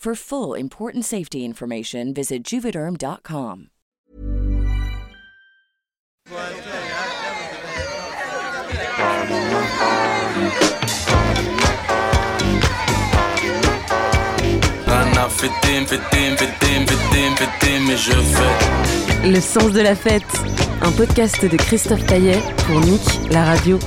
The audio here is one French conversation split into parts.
For full important safety information, visit juvederm.com. Le sens de la fête, un podcast de Christophe Caillet pour Nick, la radio.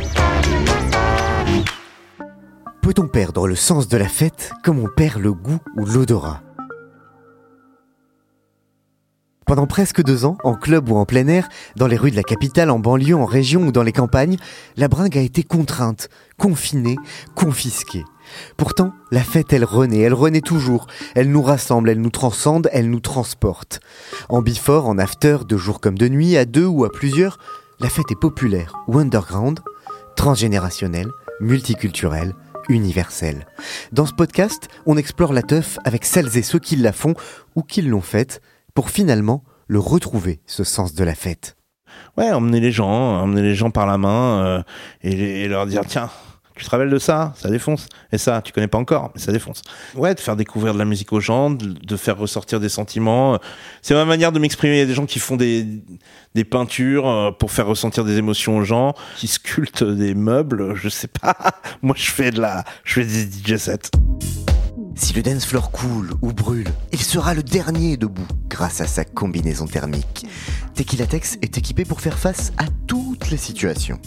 Peut-on perdre le sens de la fête comme on perd le goût ou l'odorat Pendant presque deux ans, en club ou en plein air, dans les rues de la capitale, en banlieue, en région ou dans les campagnes, la bringue a été contrainte, confinée, confisquée. Pourtant, la fête, elle renaît, elle renaît toujours. Elle nous rassemble, elle nous transcende, elle nous transporte. En before, en after, de jour comme de nuit, à deux ou à plusieurs, la fête est populaire ou underground, transgénérationnelle, multiculturelle, universelle. Dans ce podcast, on explore la teuf avec celles et ceux qui la font ou qui l'ont faite pour finalement le retrouver, ce sens de la fête. Ouais, emmener les gens, emmener les gens par la main euh, et leur dire tiens, tu te rappelles de ça? Ça défonce. Et ça, tu connais pas encore, mais ça défonce. Ouais, de faire découvrir de la musique aux gens, de, faire ressortir des sentiments. C'est ma manière de m'exprimer. Il y a des gens qui font des, des peintures euh, pour faire ressentir des émotions aux gens, qui sculptent des meubles, je sais pas. Moi, je fais de la, je fais des DJ sets. Si le dance floor coule ou brûle, il sera le dernier debout grâce à sa combinaison thermique. Tequila Tex est équipé pour faire face à les situations.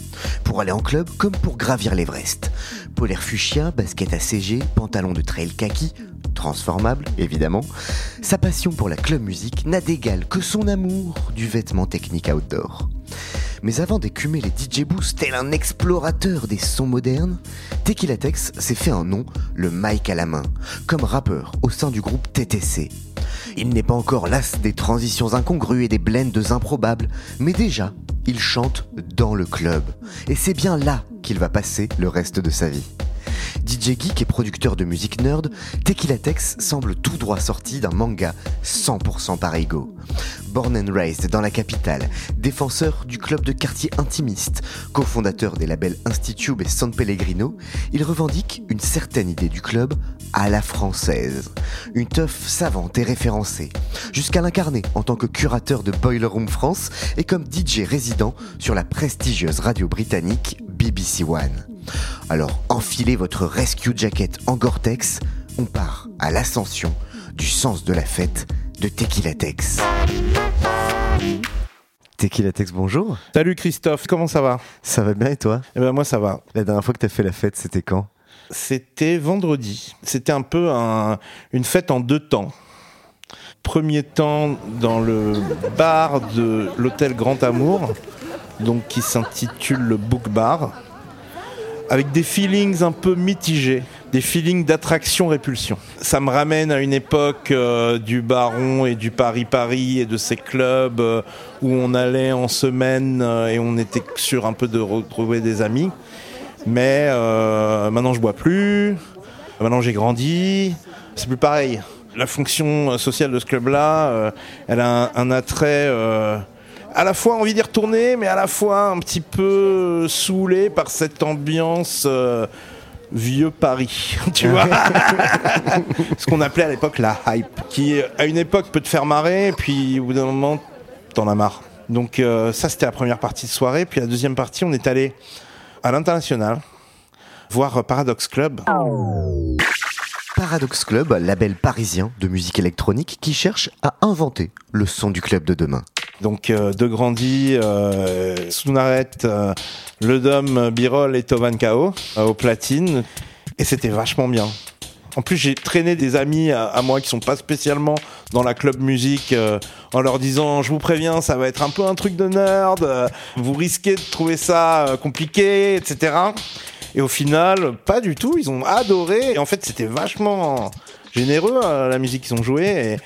Pour aller en club comme pour gravir l'Everest. Polaire fuchsia, basket ACG, pantalon de trail kaki, transformable évidemment. Sa passion pour la club musique n'a d'égal que son amour du vêtement technique outdoor. Mais avant d'écumer les DJ Boosts tel un explorateur des sons modernes, Tequila Tex s'est fait un nom, le mic à la main, comme rappeur au sein du groupe TTC. Il n'est pas encore las des transitions incongrues et des blends improbables, mais déjà, il chante dans le club. Et c'est bien là qu'il va passer le reste de sa vie. DJ geek et producteur de musique nerd, Tequila Tex semble tout droit sorti d'un manga 100% par ego. Born and raised dans la capitale, défenseur du club de quartier intimiste, cofondateur des labels Institube et San Pellegrino, il revendique une certaine idée du club à la française. Une teuf savante et référencée, jusqu'à l'incarner en tant que curateur de Boiler Room France et comme DJ résident sur la prestigieuse radio britannique BBC One. Alors enfilez votre rescue jacket en Gore-Tex, on part à l'ascension du sens de la fête de Tequila Tex. Tequila Tex, bonjour. Salut Christophe, comment ça va? Ça va bien et toi? Eh ben moi ça va. La dernière fois que t'as fait la fête, c'était quand? C'était vendredi. C'était un peu un- une fête en deux temps. Premier temps dans le bar de l'hôtel Grand Amour, donc qui s'intitule le Book Bar, avec des feelings un peu mitigés, des feelings d'attraction-répulsion. Ça me ramène à une époque euh, du Baron et du Paris-Paris et de ces clubs euh, où on allait en semaine euh, et on était sûr un peu de retrouver des amis. Mais maintenant je bois plus, maintenant j'ai grandi, c'est plus pareil. La fonction sociale de ce club-là, elle a un, attrait à la fois envie d'y retourner, mais à la fois un petit peu saoulé par cette ambiance euh, vieux Paris, tu vois. Ce qu'on appelait à l'époque la hype, qui à une époque peut te faire marrer, puis au bout d'un moment, t'en as marre. Donc euh, ça, c'était la première partie de soirée. Puis la deuxième partie, on est allé à l'international voir Paradox Club. Paradox Club, label parisien de musique électronique qui cherche à inventer le son du club de demain. Donc euh, De Grandi, euh, Sunaret, euh, Le Birol et Tovan Kao au platine. Et c'était vachement bien. En plus, j'ai traîné des amis à, moi qui sont pas spécialement dans la club musique en leur disant Je vous préviens, ça va être un peu un truc de nerd, vous risquez de trouver ça compliqué, etc. Et au final, pas du tout, ils ont adoré. Et en fait, c'était vachement généreux euh, la musique qu'ils ont joué. Et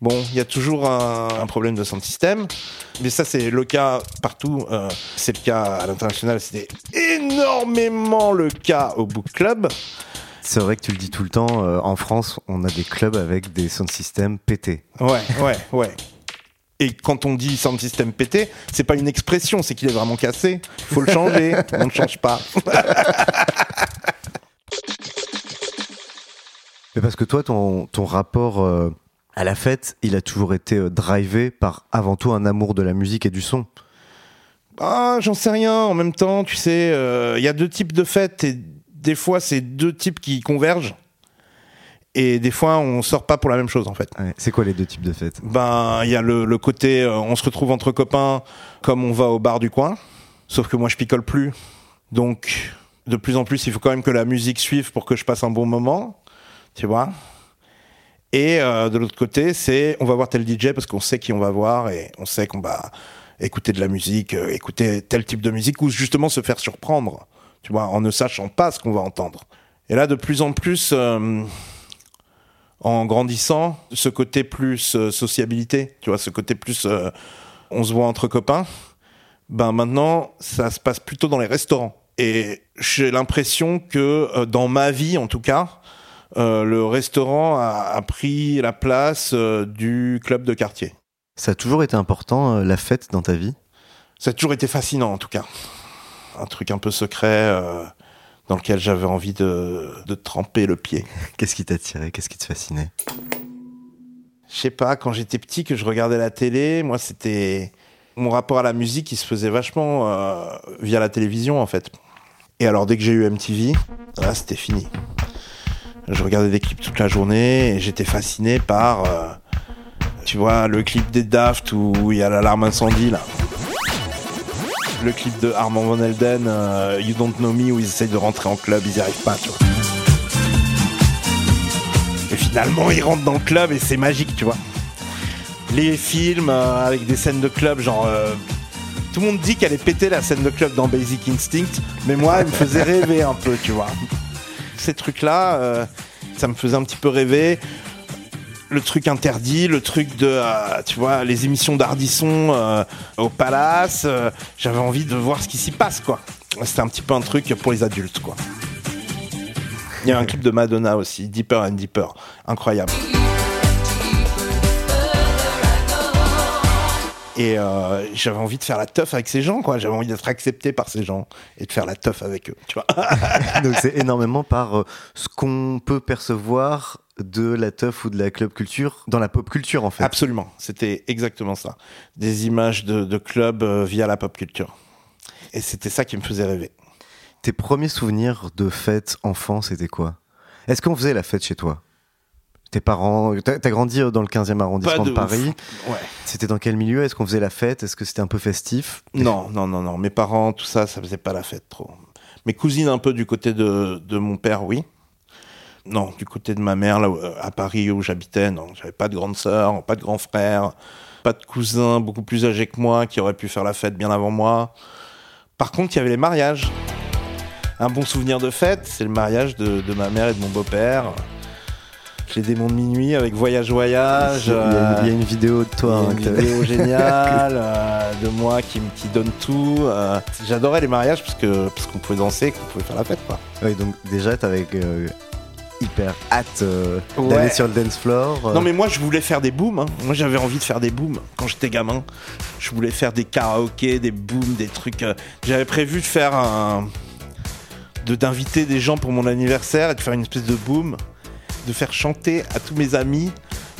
bon, il y a toujours un, un problème de sound system. Mais ça, c'est le cas partout. euh, c'est le cas à l'international. C'était énormément le cas au Book Club. C'est vrai que tu le dis tout le temps, euh, en France, on a des clubs avec des sound systems pétés. Ouais, ouais, ouais. Et quand on dit sound system pété, c'est pas une expression, c'est qu'il est vraiment cassé. Faut le changer. on ne change pas. Mais parce que toi, ton, ton rapport euh, à la fête, il a toujours été euh, drivé par avant tout un amour de la musique et du son. Ah, j'en sais rien. En même temps, tu sais, euh, il y a deux types de fêtes et des fois, c'est deux types qui convergent. Et des fois, on sort pas pour la même chose, en fait. Ouais. C'est quoi les deux types de fêtes? Ben, il y a le, le côté, on se retrouve entre copains, comme on va au bar du coin. Sauf que moi, je picole plus. Donc, de plus en plus, il faut quand même que la musique suive pour que je passe un bon moment. Tu vois Et euh, de l'autre côté, c'est, on va voir tel DJ parce qu'on sait qui on va voir et on sait qu'on va écouter de la musique, euh, écouter tel type de musique ou justement se faire surprendre. Tu vois, en ne sachant pas ce qu'on va entendre. Et là, de plus en plus, euh, en grandissant, ce côté plus sociabilité, tu vois, ce côté plus on se voit entre copains, ben maintenant, ça se passe plutôt dans les restaurants. Et j'ai l'impression que dans ma vie, en tout cas, euh, le restaurant a, a pris la place euh, du club de quartier. Ça a toujours été important, euh, la fête dans ta vie? Ça a toujours été fascinant, en tout cas. Un truc un peu secret dans lequel j'avais envie de, de tremper le pied. Qu'est-ce qui t'attirait? Qu'est-ce qui te fascinait? Je sais pas, quand j'étais petit, que je regardais la télé, moi, c'était. Mon rapport à la musique, il se faisait vachement via la télévision, en fait. Et alors, dès que j'ai eu MTV, là, c'était fini. Je regardais des clips toute la journée et j'étais fasciné par. euh, tu vois, le clip des Daft où il y a l'alarme incendie, là. Le clip de Armand Van Helden, euh, You Don't Know Me, où ils essayent de rentrer en club, ils n'y arrivent pas, tu vois. Et finalement, ils rentrent dans le club et c'est magique, tu vois. Les films euh, avec des scènes de club, genre. tout le monde dit qu'elle est pétée la scène de club dans Basic Instinct, mais moi, elle me faisait rêver un peu, tu vois. Ces trucs-là, euh, ça me faisait un petit peu rêver. Le truc interdit, le truc de, euh, tu vois, les émissions d'Ardisson euh, au Palace, j'avais envie de voir ce qui s'y passe, quoi. C'était un petit peu un truc pour les adultes, quoi. Il y a un clip de Madonna aussi, Deeper and Deeper, incroyable. Et euh, j'avais envie de faire la teuf avec ces gens, quoi. J'avais envie d'être accepté par ces gens et de faire la teuf avec eux, tu vois. Donc c'est énormément par euh, ce qu'on peut percevoir de la teuf ou de la club culture dans la pop culture en fait. Absolument, c'était exactement ça. Des images de, de clubs euh, via la pop culture. Et c'était ça qui me faisait rêver. Tes premiers souvenirs de fête enfant, c'était quoi? Est-ce qu'on faisait la fête chez toi? Tes parents, t'as as grandi dans le 15e arrondissement de. Paris. Ouais. C'était dans quel milieu? Est-ce qu'on faisait la fête? Est-ce que c'était un peu festif? Non, non, non, non. Mes parents, tout ça, ça faisait pas la fête trop. Mes cousines, un peu du côté de, de mon père, oui. Non, du côté de ma mère, là, euh, à Paris où j'habitais, non. J'avais pas de grande sœur, pas de grand frère, pas de cousins beaucoup plus âgés que moi qui auraient pu faire la fête bien avant moi. Par contre, il y avait les mariages. Un bon souvenir de fête, c'est le mariage de, de ma mère et de mon beau-père. Les démons de minuit avec Voyage Voyage. il, y a, euh, il y a une vidéo de toi. hein, une vidéo géniale euh, de moi qui, me- qui donne tout. euh. J'adorais les mariages parce que parce qu'on pouvait danser, qu'on pouvait faire la fête quoi. Ouais, donc déjà, t'avais euh, hyper hâte euh, Ouais. d'aller sur le dance floor. euh. Non mais moi je voulais faire des booms. hein. Moi j'avais envie de faire des booms quand j'étais gamin. Je voulais faire des karaokés, des booms, des trucs. euh. J'avais prévu de faire un de d'inviter des gens pour mon anniversaire et de faire une espèce de boom, de faire chanter à tous mes amis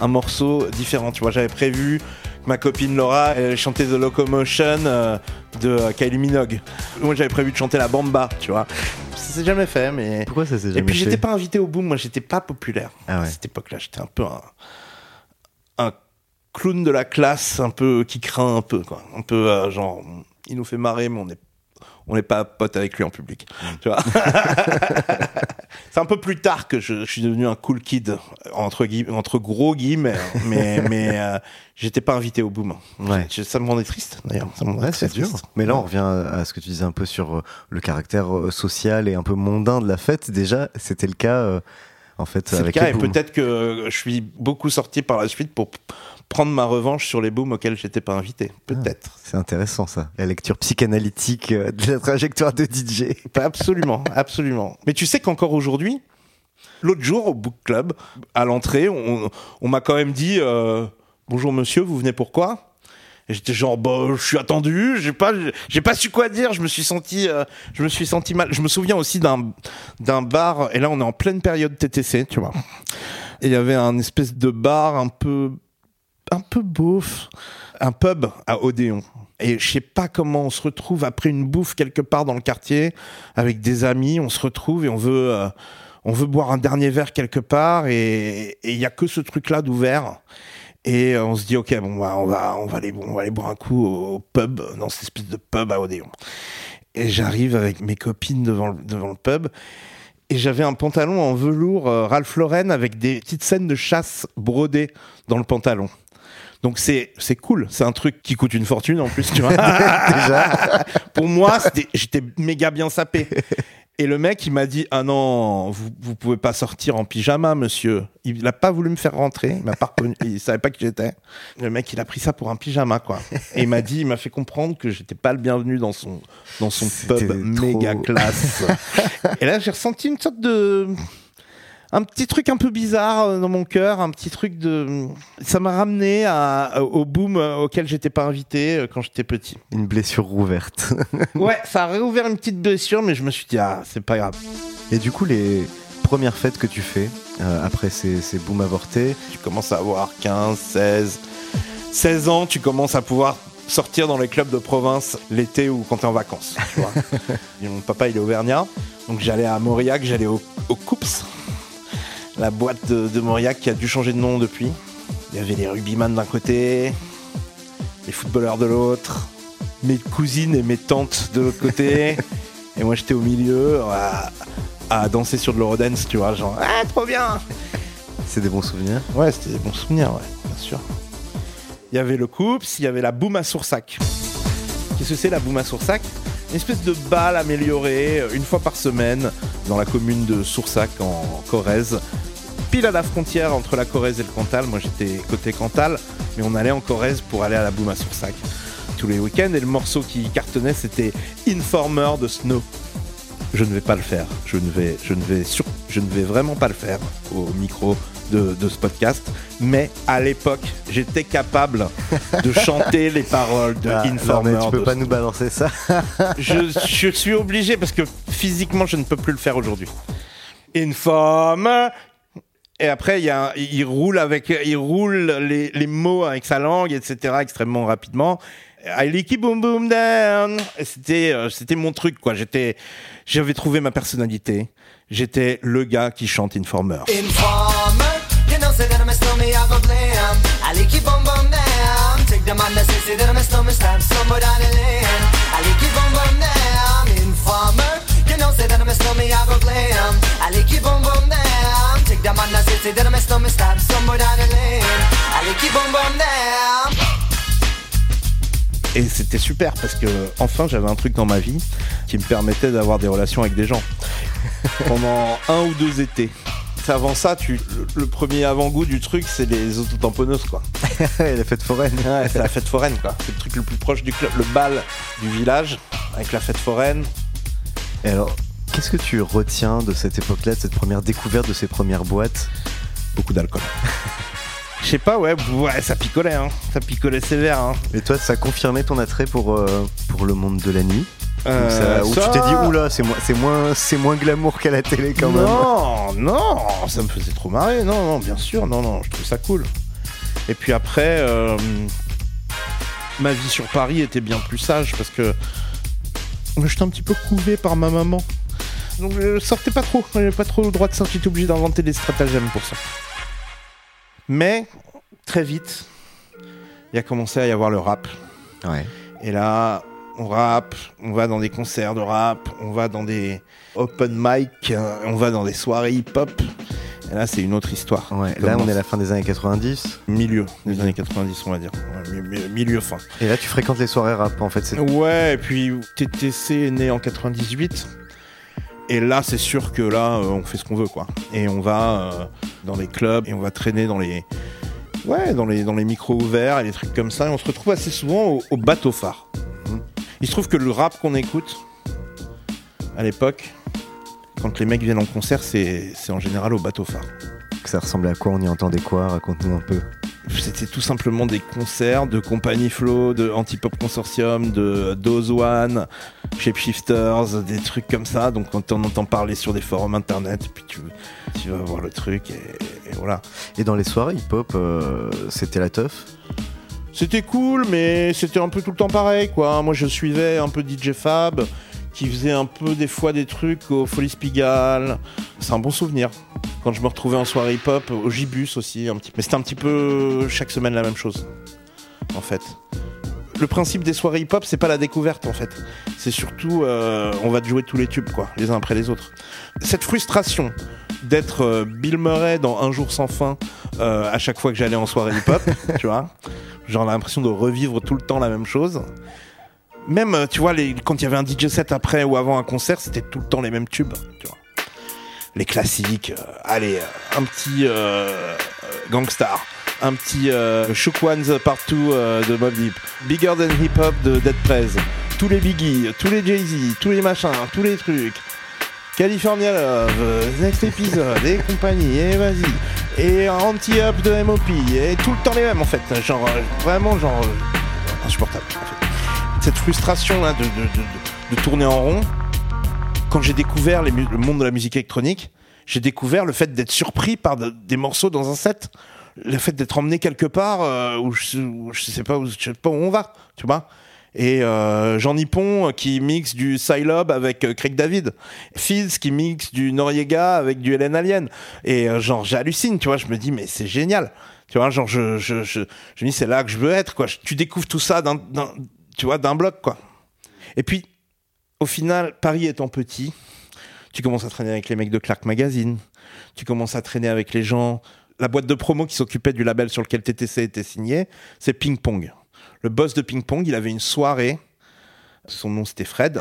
un morceau différent. Tu vois, j'avais prévu Ma copine Laura, elle chantait The Locomotion euh, de euh, Kylie Minogue. Moi, j'avais prévu de chanter la Bamba, tu vois. Ça s'est jamais fait, mais. Pourquoi ça s'est jamais Et puis, j'étais fait pas invité au boom. Moi, j'étais pas populaire Ah ouais. à cette époque-là. J'étais un peu un, un clown de la classe, un peu qui craint un peu, quoi. Un peu euh, genre, il nous fait marrer, mais on est on n'est pas pote avec lui en public. Tu vois C'est un peu plus tard que je, je suis devenu un cool kid entre gui- entre gros guillemets, hein. mais mais euh, j'étais pas invité au boom. Ouais. Je- ça me rendait triste d'ailleurs. Ça me rendait Ouais, c'est dur. Mais là, on revient à ce que tu disais un peu sur euh, le caractère euh, social et un peu mondain de la fête. Déjà, c'était le cas, euh, en fait, C'est le avec cas, les et peut-être que je suis beaucoup sorti par la suite pour prendre ma revanche sur les booms auxquels j'étais pas invité. Peut-être. C'est intéressant, ça. La lecture psychanalytique euh, de la trajectoire de DJ. Pas absolument, absolument. Mais tu sais qu'encore aujourd'hui, l'autre jour au book club, à l'entrée, on, on m'a quand même dit euh, bonjour monsieur, vous venez pourquoi Et j'étais genre bah je suis attendu, j'ai pas j'ai pas su quoi dire, je me suis senti euh, je me suis senti mal. Je me souviens aussi d'un d'un bar et là on est en pleine période TTC, tu vois. Et il y avait un espèce de bar un peu un peu beauf, un pub à Odéon. Et je sais pas comment on se retrouve après une bouffe quelque part dans le quartier avec des amis, on se retrouve et on veut euh, on veut boire un dernier verre quelque part et il y a que ce truc là d'ouvert. Et euh, on se dit ok bon on va on va aller on va aller boire un coup au pub dans cette espèce de pub à Odéon. Et j'arrive avec mes copines devant le, devant le pub et j'avais un pantalon en velours euh, Ralph Lauren avec des petites scènes de chasse brodées dans le pantalon. Donc c'est c'est cool, c'est un truc qui coûte une fortune en plus, tu vois. Déjà. Pour moi, j'étais méga bien sapé. Et le mec, il m'a dit Ah non, vous, vous pouvez pas sortir en pyjama, monsieur. Il a pas voulu me faire rentrer. Il m'a pas reconnu. Il savait pas qui j'étais. Le mec, il a pris ça pour un pyjama, quoi. Et il m'a dit Il m'a fait comprendre que j'étais pas le bienvenu dans son, dans son C'était pub méga classe. Et là, j'ai ressenti une sorte de. Un petit truc un peu bizarre euh, dans mon cœur, un petit truc de. Ça m'a ramené à, au boom euh, auquel j'étais pas invité euh, quand j'étais petit. Une blessure rouverte. Ouais, ça a réouvert une petite blessure, mais je me suis dit, ah, c'est pas grave. Et du coup, les premières fêtes que tu fais euh, après ces, ces booms avortés, Tu commences à avoir 15, 16, 16 ans, tu commences à pouvoir sortir dans les clubs de province l'été ou quand t'es en vacances. Tu vois. Et mon papa, il est auvergnat, donc j'allais à Mauriac, j'allais au, au Coups, la boîte de, de Mauriac qui a dû changer de nom depuis. Il y avait les rugbyman d'un côté, les footballeurs de l'autre, mes cousines et mes tantes de l'autre côté, et moi j'étais au milieu à, à danser sur de l'eurodance, tu vois, genre ah trop bien. c'est des bons souvenirs. Ouais, c'était des bons souvenirs, ouais, bien sûr. Il y avait le Coups, il y avait la Boum à Soursac. Qu'est-ce que c'est la Boum à Soursac? Une espèce de balle améliorée euh, une fois par semaine dans la commune de Soursac en Corrèze. Pile à la frontière entre la Corrèze et le Cantal. Moi j'étais côté Cantal, mais on allait en Corrèze pour aller à la Boum à Soursac tous les week-ends. Et le morceau qui cartonnait c'était Informer de Snow. Je ne vais pas le faire. Je ne vais, je ne vais, sur- je ne vais vraiment pas le faire au micro de, de ce podcast. Mais à l'époque, j'étais capable de chanter les paroles de Ah, non, Informer. mais tu peux de pas nous balancer ça. je, je suis obligé parce que physiquement, je ne peux plus le faire aujourd'hui. Informer. Et après, il, roule avec, il les, mots avec sa langue, etc., extrêmement rapidement. I like boom boom down. C'était, euh, c'était mon truc, quoi. J'avais trouvé ma personnalité. J'étais le gars qui chante Informer. I. I like down. Take the. Informer. That somewhere down the lane. Down. Et c'était super parce que enfin j'avais un truc dans ma vie qui me permettait d'avoir des relations avec des gens pendant un ou deux étés. Avant ça, tu, le, le premier avant-goût du truc, c'est les autotamponneuses, quoi. la fête foraine. Ouais, c'est la fête foraine, quoi. C'est le truc le plus proche du club, le bal du village, avec la fête foraine. Et alors, qu'est-ce que tu retiens de cette époque-là, de cette première découverte de ces premières boîtes? Beaucoup d'alcool. Je sais pas, ouais, ouais, ça picolait, hein. Ça picolait sévère, hein. Et toi, ça a confirmé ton attrait pour, euh, pour le monde de la nuit? Ou Euh, ça- ça- tu t'es dit, oula, c'est moins, c'est moins, c'est moins glamour qu'à la télé quand même non, non, ça me faisait trop marrer. Non, non, bien sûr, non, non, je trouve ça cool. Et puis après, euh, ma vie sur Paris était bien plus sage parce que j'étais un petit peu couvé par ma maman. Donc je sortais pas trop, j'avais pas trop le droit de sortir, obligé d'inventer des stratagèmes pour ça. Mais très vite, il a commencé à y avoir le rap. Ouais. Et là, on rappe, on va dans des concerts de rap, on va dans des open mic, euh, on va dans des soirées hip-hop. Et là, c'est une autre histoire. Ouais, là on est à la fin des années 90. Milieu des années 90, on va dire. Ouais, milieu fin. Et là tu fréquentes les soirées rap en fait. c'est- Ouais, et puis TTC est né en 98. Et là, c'est sûr que là, euh, on fait ce qu'on veut, quoi. Et on va euh, dans les clubs et on va traîner dans les, micros ouverts et des trucs comme ça. Et on se retrouve assez souvent au, au bateau phare. Il se trouve que le rap qu'on écoute à l'époque, quand les mecs viennent en concert, c'est en général au bateau phare. Ça ressemblait à quoi? On y entendait quoi? Raconte-nous un peu. C'était tout simplement des concerts de Compagnie Flow, de Antipop Consortium, de Dose One, Shapeshifters, des trucs comme ça. Donc quand on entend parler sur des forums internet, puis tu, tu vas voir le truc et, et voilà. Et dans les soirées hip-hop, euh, c'était la teuf? C'était cool, mais c'était un peu tout le temps pareil, quoi. Moi, je suivais un peu DJ Fab, qui faisait un peu des fois des trucs au Folies Pigalle. C'est un bon souvenir. Quand je me retrouvais en soirée hip-hop, au Gibus aussi, un petit. Mais c'était un petit peu chaque semaine la même chose, en fait. Le principe des soirées hip-hop, c'est pas la découverte, en fait. C'est surtout, euh, on va jouer tous les tubes, quoi, les uns après les autres. Cette frustration d'être euh, Bill Murray dans Un jour sans fin euh, à chaque fois que j'allais en soirée hip-hop, tu vois. Genre l'impression de revivre tout le temps la même chose. Même, euh, tu vois, quand il y avait un DJ set après ou avant un concert, c'était tout le temps les mêmes tubes, tu vois. Les classiques, euh, allez, euh, un petit euh, Gangstar, un petit Shook Ones Partout de Bob Deep, Bigger Than Hip Hop de Dead Prez, tous les Biggie, tous les Jay-Z, tous les machins, tous les trucs. California Love, Next Episode et compagnie, et vas-y. Et anti-up de MOP, et tout le temps les mêmes en fait. Genre, vraiment, genre, insupportable. Cette frustration là de, de, de- de tourner en rond, quand j'ai découvert le monde de la musique électronique, j'ai découvert le fait d'être surpris par de- des morceaux dans un set. Le fait d'être emmené quelque part euh, où, je, sais pas où, je sais pas où on va, tu vois. Et euh, Jean Nippon euh, qui mixe du Psylob avec Craig David. Fizz qui mixe du Noriega avec du Hélène Alien. Et genre, j'hallucine, tu vois. Je me dis, mais c'est génial. Tu vois, genre, je, je, je, je me dis, c'est là que je veux être, quoi. Tu découvres tout ça d'un- tu vois, d'un bloc, quoi. Et puis, au final, Paris étant petit, tu commences à traîner avec les mecs de Clark Magazine. Tu commences à traîner avec les gens. La boîte de promo qui s'occupait du label sur lequel TTC était signé, c'est Ping Pong. Le boss de Ping Pong, il avait une soirée. Son nom c'était Fred.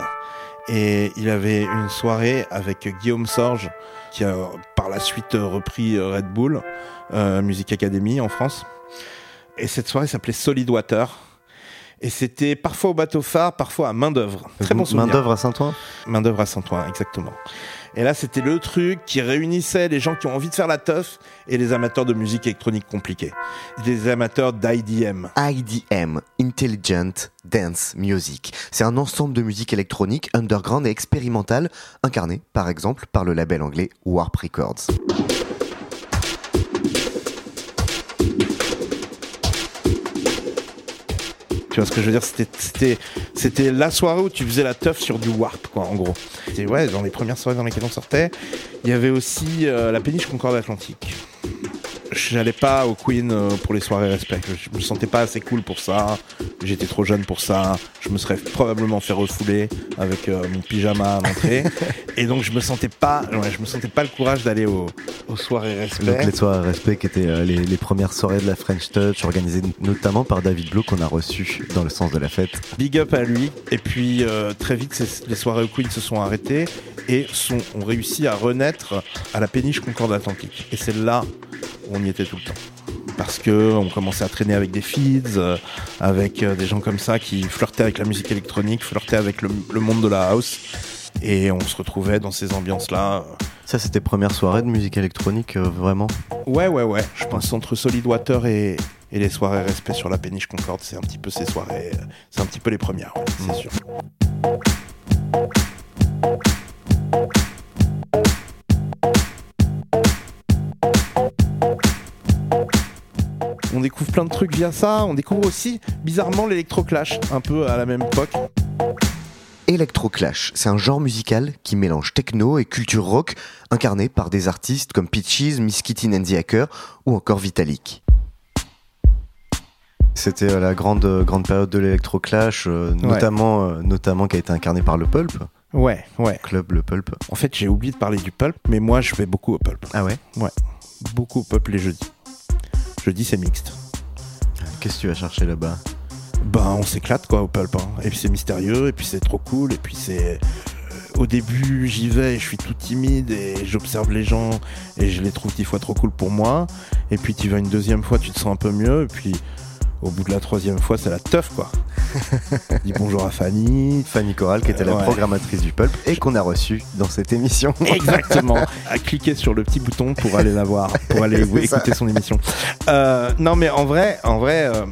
Et il avait une soirée avec Guillaume Sorge, qui a par la suite repris Red Bull, euh, Music Academy en France. Et cette soirée s'appelait Solid Water. Et c'était parfois au bateau phare, parfois à main d'œuvre. Très bon souvenir. Main d'œuvre à Saint-Ouen Main d'œuvre à Saint-Ouen, exactement. Et là, c'était le truc qui réunissait les gens qui ont envie de faire la teuf et les amateurs de musique électronique compliquée. Les amateurs d'IDM. IDM, Intelligent Dance Music. C'est un ensemble de musique électronique underground et expérimentale, incarné par exemple par le label anglais Warp Records. Tu vois ce que je veux dire? C'était, c'était, la soirée où tu faisais la teuf sur du warp, quoi, en gros. C'était, ouais, dans les premières soirées dans lesquelles on sortait. Il y avait aussi euh, la péniche Concorde Atlantique. J'allais pas au Queen euh, pour les soirées respect. Je me sentais pas assez cool pour ça. J'étais trop jeune pour ça. Je me serais probablement fait refouler avec euh, mon pyjama à l'entrée. Et donc je me sentais pas, ouais, je me sentais pas le courage d'aller au- aux soirées respect. Donc les soirées respect qui étaient euh, les, les premières soirées de la French Touch organisées notamment par David Blow qu'on a reçu dans le sens de la fête. Big up à lui. Et puis euh, très vite, les soirées au Queen se sont arrêtées et sont, ont réussi à renaître à la péniche Concorde Atlantique. Et c'est là on y était tout le temps. Parce que on commençait à traîner avec des feeds, euh, avec euh, des gens comme ça qui flirtaient avec la musique électronique, flirtaient avec le, le monde de la house. Et on se retrouvait dans ces ambiances-là. Ça c'était première soirée de musique électronique euh, vraiment? Ouais, ouais, ouais. Je pense entre Solid Water et, et les soirées respect sur la péniche Concorde, c'est un petit peu ces soirées. C'est un petit peu les premières, ouais, c'est sûr. On découvre plein de trucs via ça. On découvre aussi, bizarrement, l'électroclash, un peu à la même époque. Electroclash, c'est un genre musical qui mélange techno et culture rock, incarné par des artistes comme Peaches, Miss Kitty and the Hacker ou encore Vitalik. C'était euh, la grande, euh, grande période de l'électroclash, euh, notamment, euh, notamment qui a été incarné par le Pulp, Ouais, ouais. club le Pulp. En fait, j'ai oublié de parler du pulp, mais moi, je vais beaucoup au pulp. Ah ouais Beaucoup au pulp les jeudis. Jeudi, c'est mixte. Qu'est-ce que tu vas chercher là-bas? Ben, on s'éclate quoi au pulp. hein. Et puis c'est mystérieux, et puis c'est trop cool, et puis c'est. euh, Au début, j'y vais, et je suis tout timide et j'observe les gens et je les trouve dix fois trop cool pour moi. Et puis tu vas une deuxième fois, tu te sens un peu mieux. Et puis au bout de la troisième fois, c'est la teuf quoi. Dis bonjour à Fanny. Fanny Corral, qui était la Ouais. programmatrice du Pulp et qu'on a reçue dans cette émission. Exactement. à cliquer sur le petit bouton pour aller la voir, pour aller ça. écouter son émission. Euh, non, mais en vrai, en vrai, euh,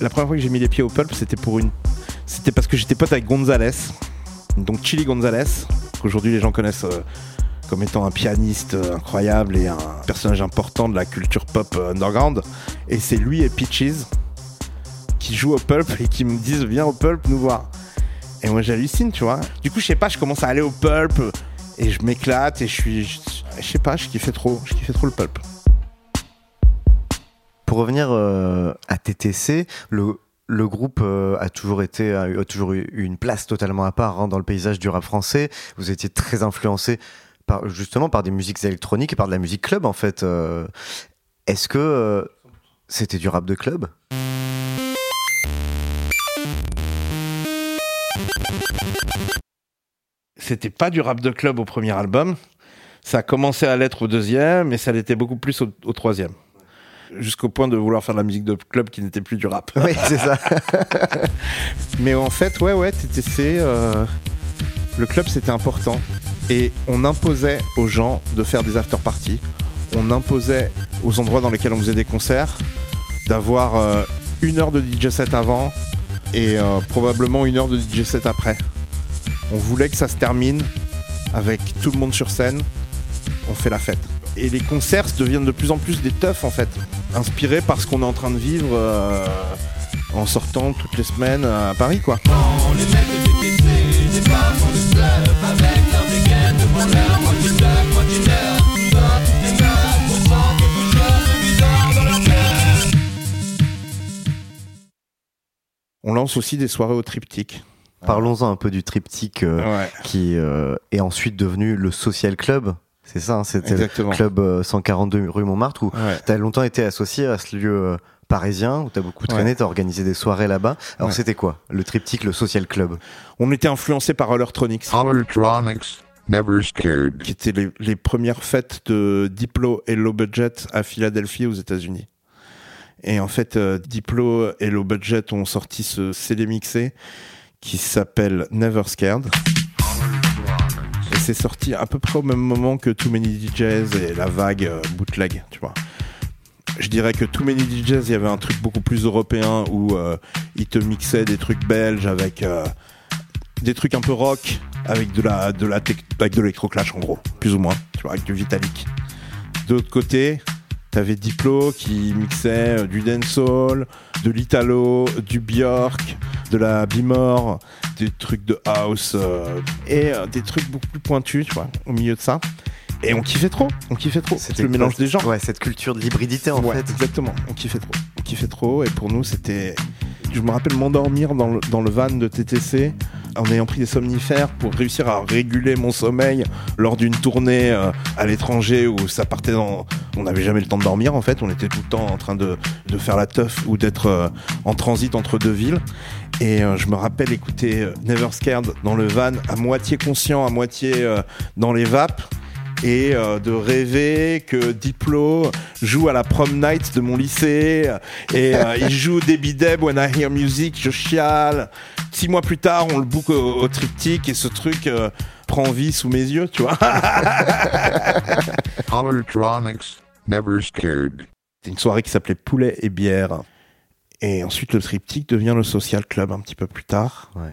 la première fois que j'ai mis les pieds au pulp, c'était pour une, c'était parce que j'étais pote avec Gonzalez, donc Chili Gonzalez, qu'aujourd'hui les gens connaissent. euh, comme étant un pianiste incroyable et un personnage important de la culture pop underground. Et c'est lui et Peaches qui jouent au pulp et qui me disent viens au pulp nous voir. Et moi j'hallucine, tu vois. Du coup, je sais pas, je commence à aller au pulp et je m'éclate et je suis. Je, sais pas, je kiffais trop. Je kiffais trop le pulp. Pour revenir euh, à TTC, le, le groupe euh, a toujours été a, toujours eu une place totalement à part hein, dans le paysage du rap français. Vous étiez très influencé par justement par des musiques électroniques et par de la musique club en fait. Euh, Est-ce que c'était du rap de club? C'était pas du rap de club au premier album. Ça a commencé à l'être au deuxième, mais ça l'était beaucoup plus au, au troisième. Jusqu'au point de vouloir faire de la musique de club qui n'était plus du rap. Oui, c'est ça. Mais en fait, ouais, ouais, TTC, euh, le club c'était important. Et on imposait aux gens de faire des after parties. On imposait aux endroits dans lesquels on faisait des concerts d'avoir euh, une heure de DJ set avant et euh, probablement une heure de DJ set après. On voulait que ça se termine avec tout le monde sur scène. On fait la fête. Et les concerts deviennent de plus en plus des teufs en fait, inspirés par ce qu'on est en train de vivre euh, en sortant toutes les semaines à Paris quoi. On lance aussi des soirées au triptyque. Parlons-en un peu du triptyque euh, Ouais, qui euh, est ensuite devenu le Social Club. C'est ça, hein, c'était le club euh, 142 rue Montmartre où Ouais. T'as longtemps été associé à ce lieu euh, parisien où t'as beaucoup traîné, Ouais. t'as organisé des soirées là-bas. Alors Ouais. c'était quoi Le triptyque, le social club? On était influencé par Electronics, Hollertronics never scared. qui étaient les, les premières fêtes de Diplo et Low Budget à Philadelphie aux États-Unis. Et en fait, euh, Diplo et Low Budget ont sorti ce CD mixé qui s'appelle Never Scared. Et c'est sorti à peu près au même moment que Too Many DJs et la vague euh, bootleg, tu vois. Je dirais que Too Many DJs, il y avait un truc beaucoup plus européen où euh, ils te mixaient des trucs belges avec euh, des trucs un peu rock, avec de la, avec de l'électroclash en gros, plus ou moins, tu vois, avec du Vitalik. De l'autre côté, t'avais Diplo qui mixait euh, du dancehall, de l'italo, du Björk, de la Bimor, des trucs de house euh, et euh, des trucs beaucoup plus pointus, tu vois, au milieu de ça. Et on kiffait trop, on kiffait trop. C'était le mélange des gens. Ouais, cette culture de l'hybridité en Ouais, fait. exactement. On kiffait trop. On kiffait trop. Et pour nous, c'était. Je me rappelle m'endormir dans le, dans le van de TTC en ayant pris des somnifères pour réussir à réguler mon sommeil lors d'une tournée euh, à l'étranger où ça partait dans. On n'avait jamais le temps de dormir en fait. On était tout le temps en train de, faire la teuf ou d'être euh, en transit entre deux villes. Et euh, je me rappelle écouter Never Scared dans le van, à moitié conscient, à moitié dans les vapes et euh, de rêver que Diplo joue à la prom night de mon lycée et euh, il joue Debbie Deb When I Hear Music, je chiale. Six mois plus tard, on le book au, au triptyque et ce truc euh, prend vie sous mes yeux, tu vois. Never scared. C'était une soirée qui s'appelait Poulet et bière. Et ensuite, le triptyque devient le social club un petit peu plus tard. Ouais.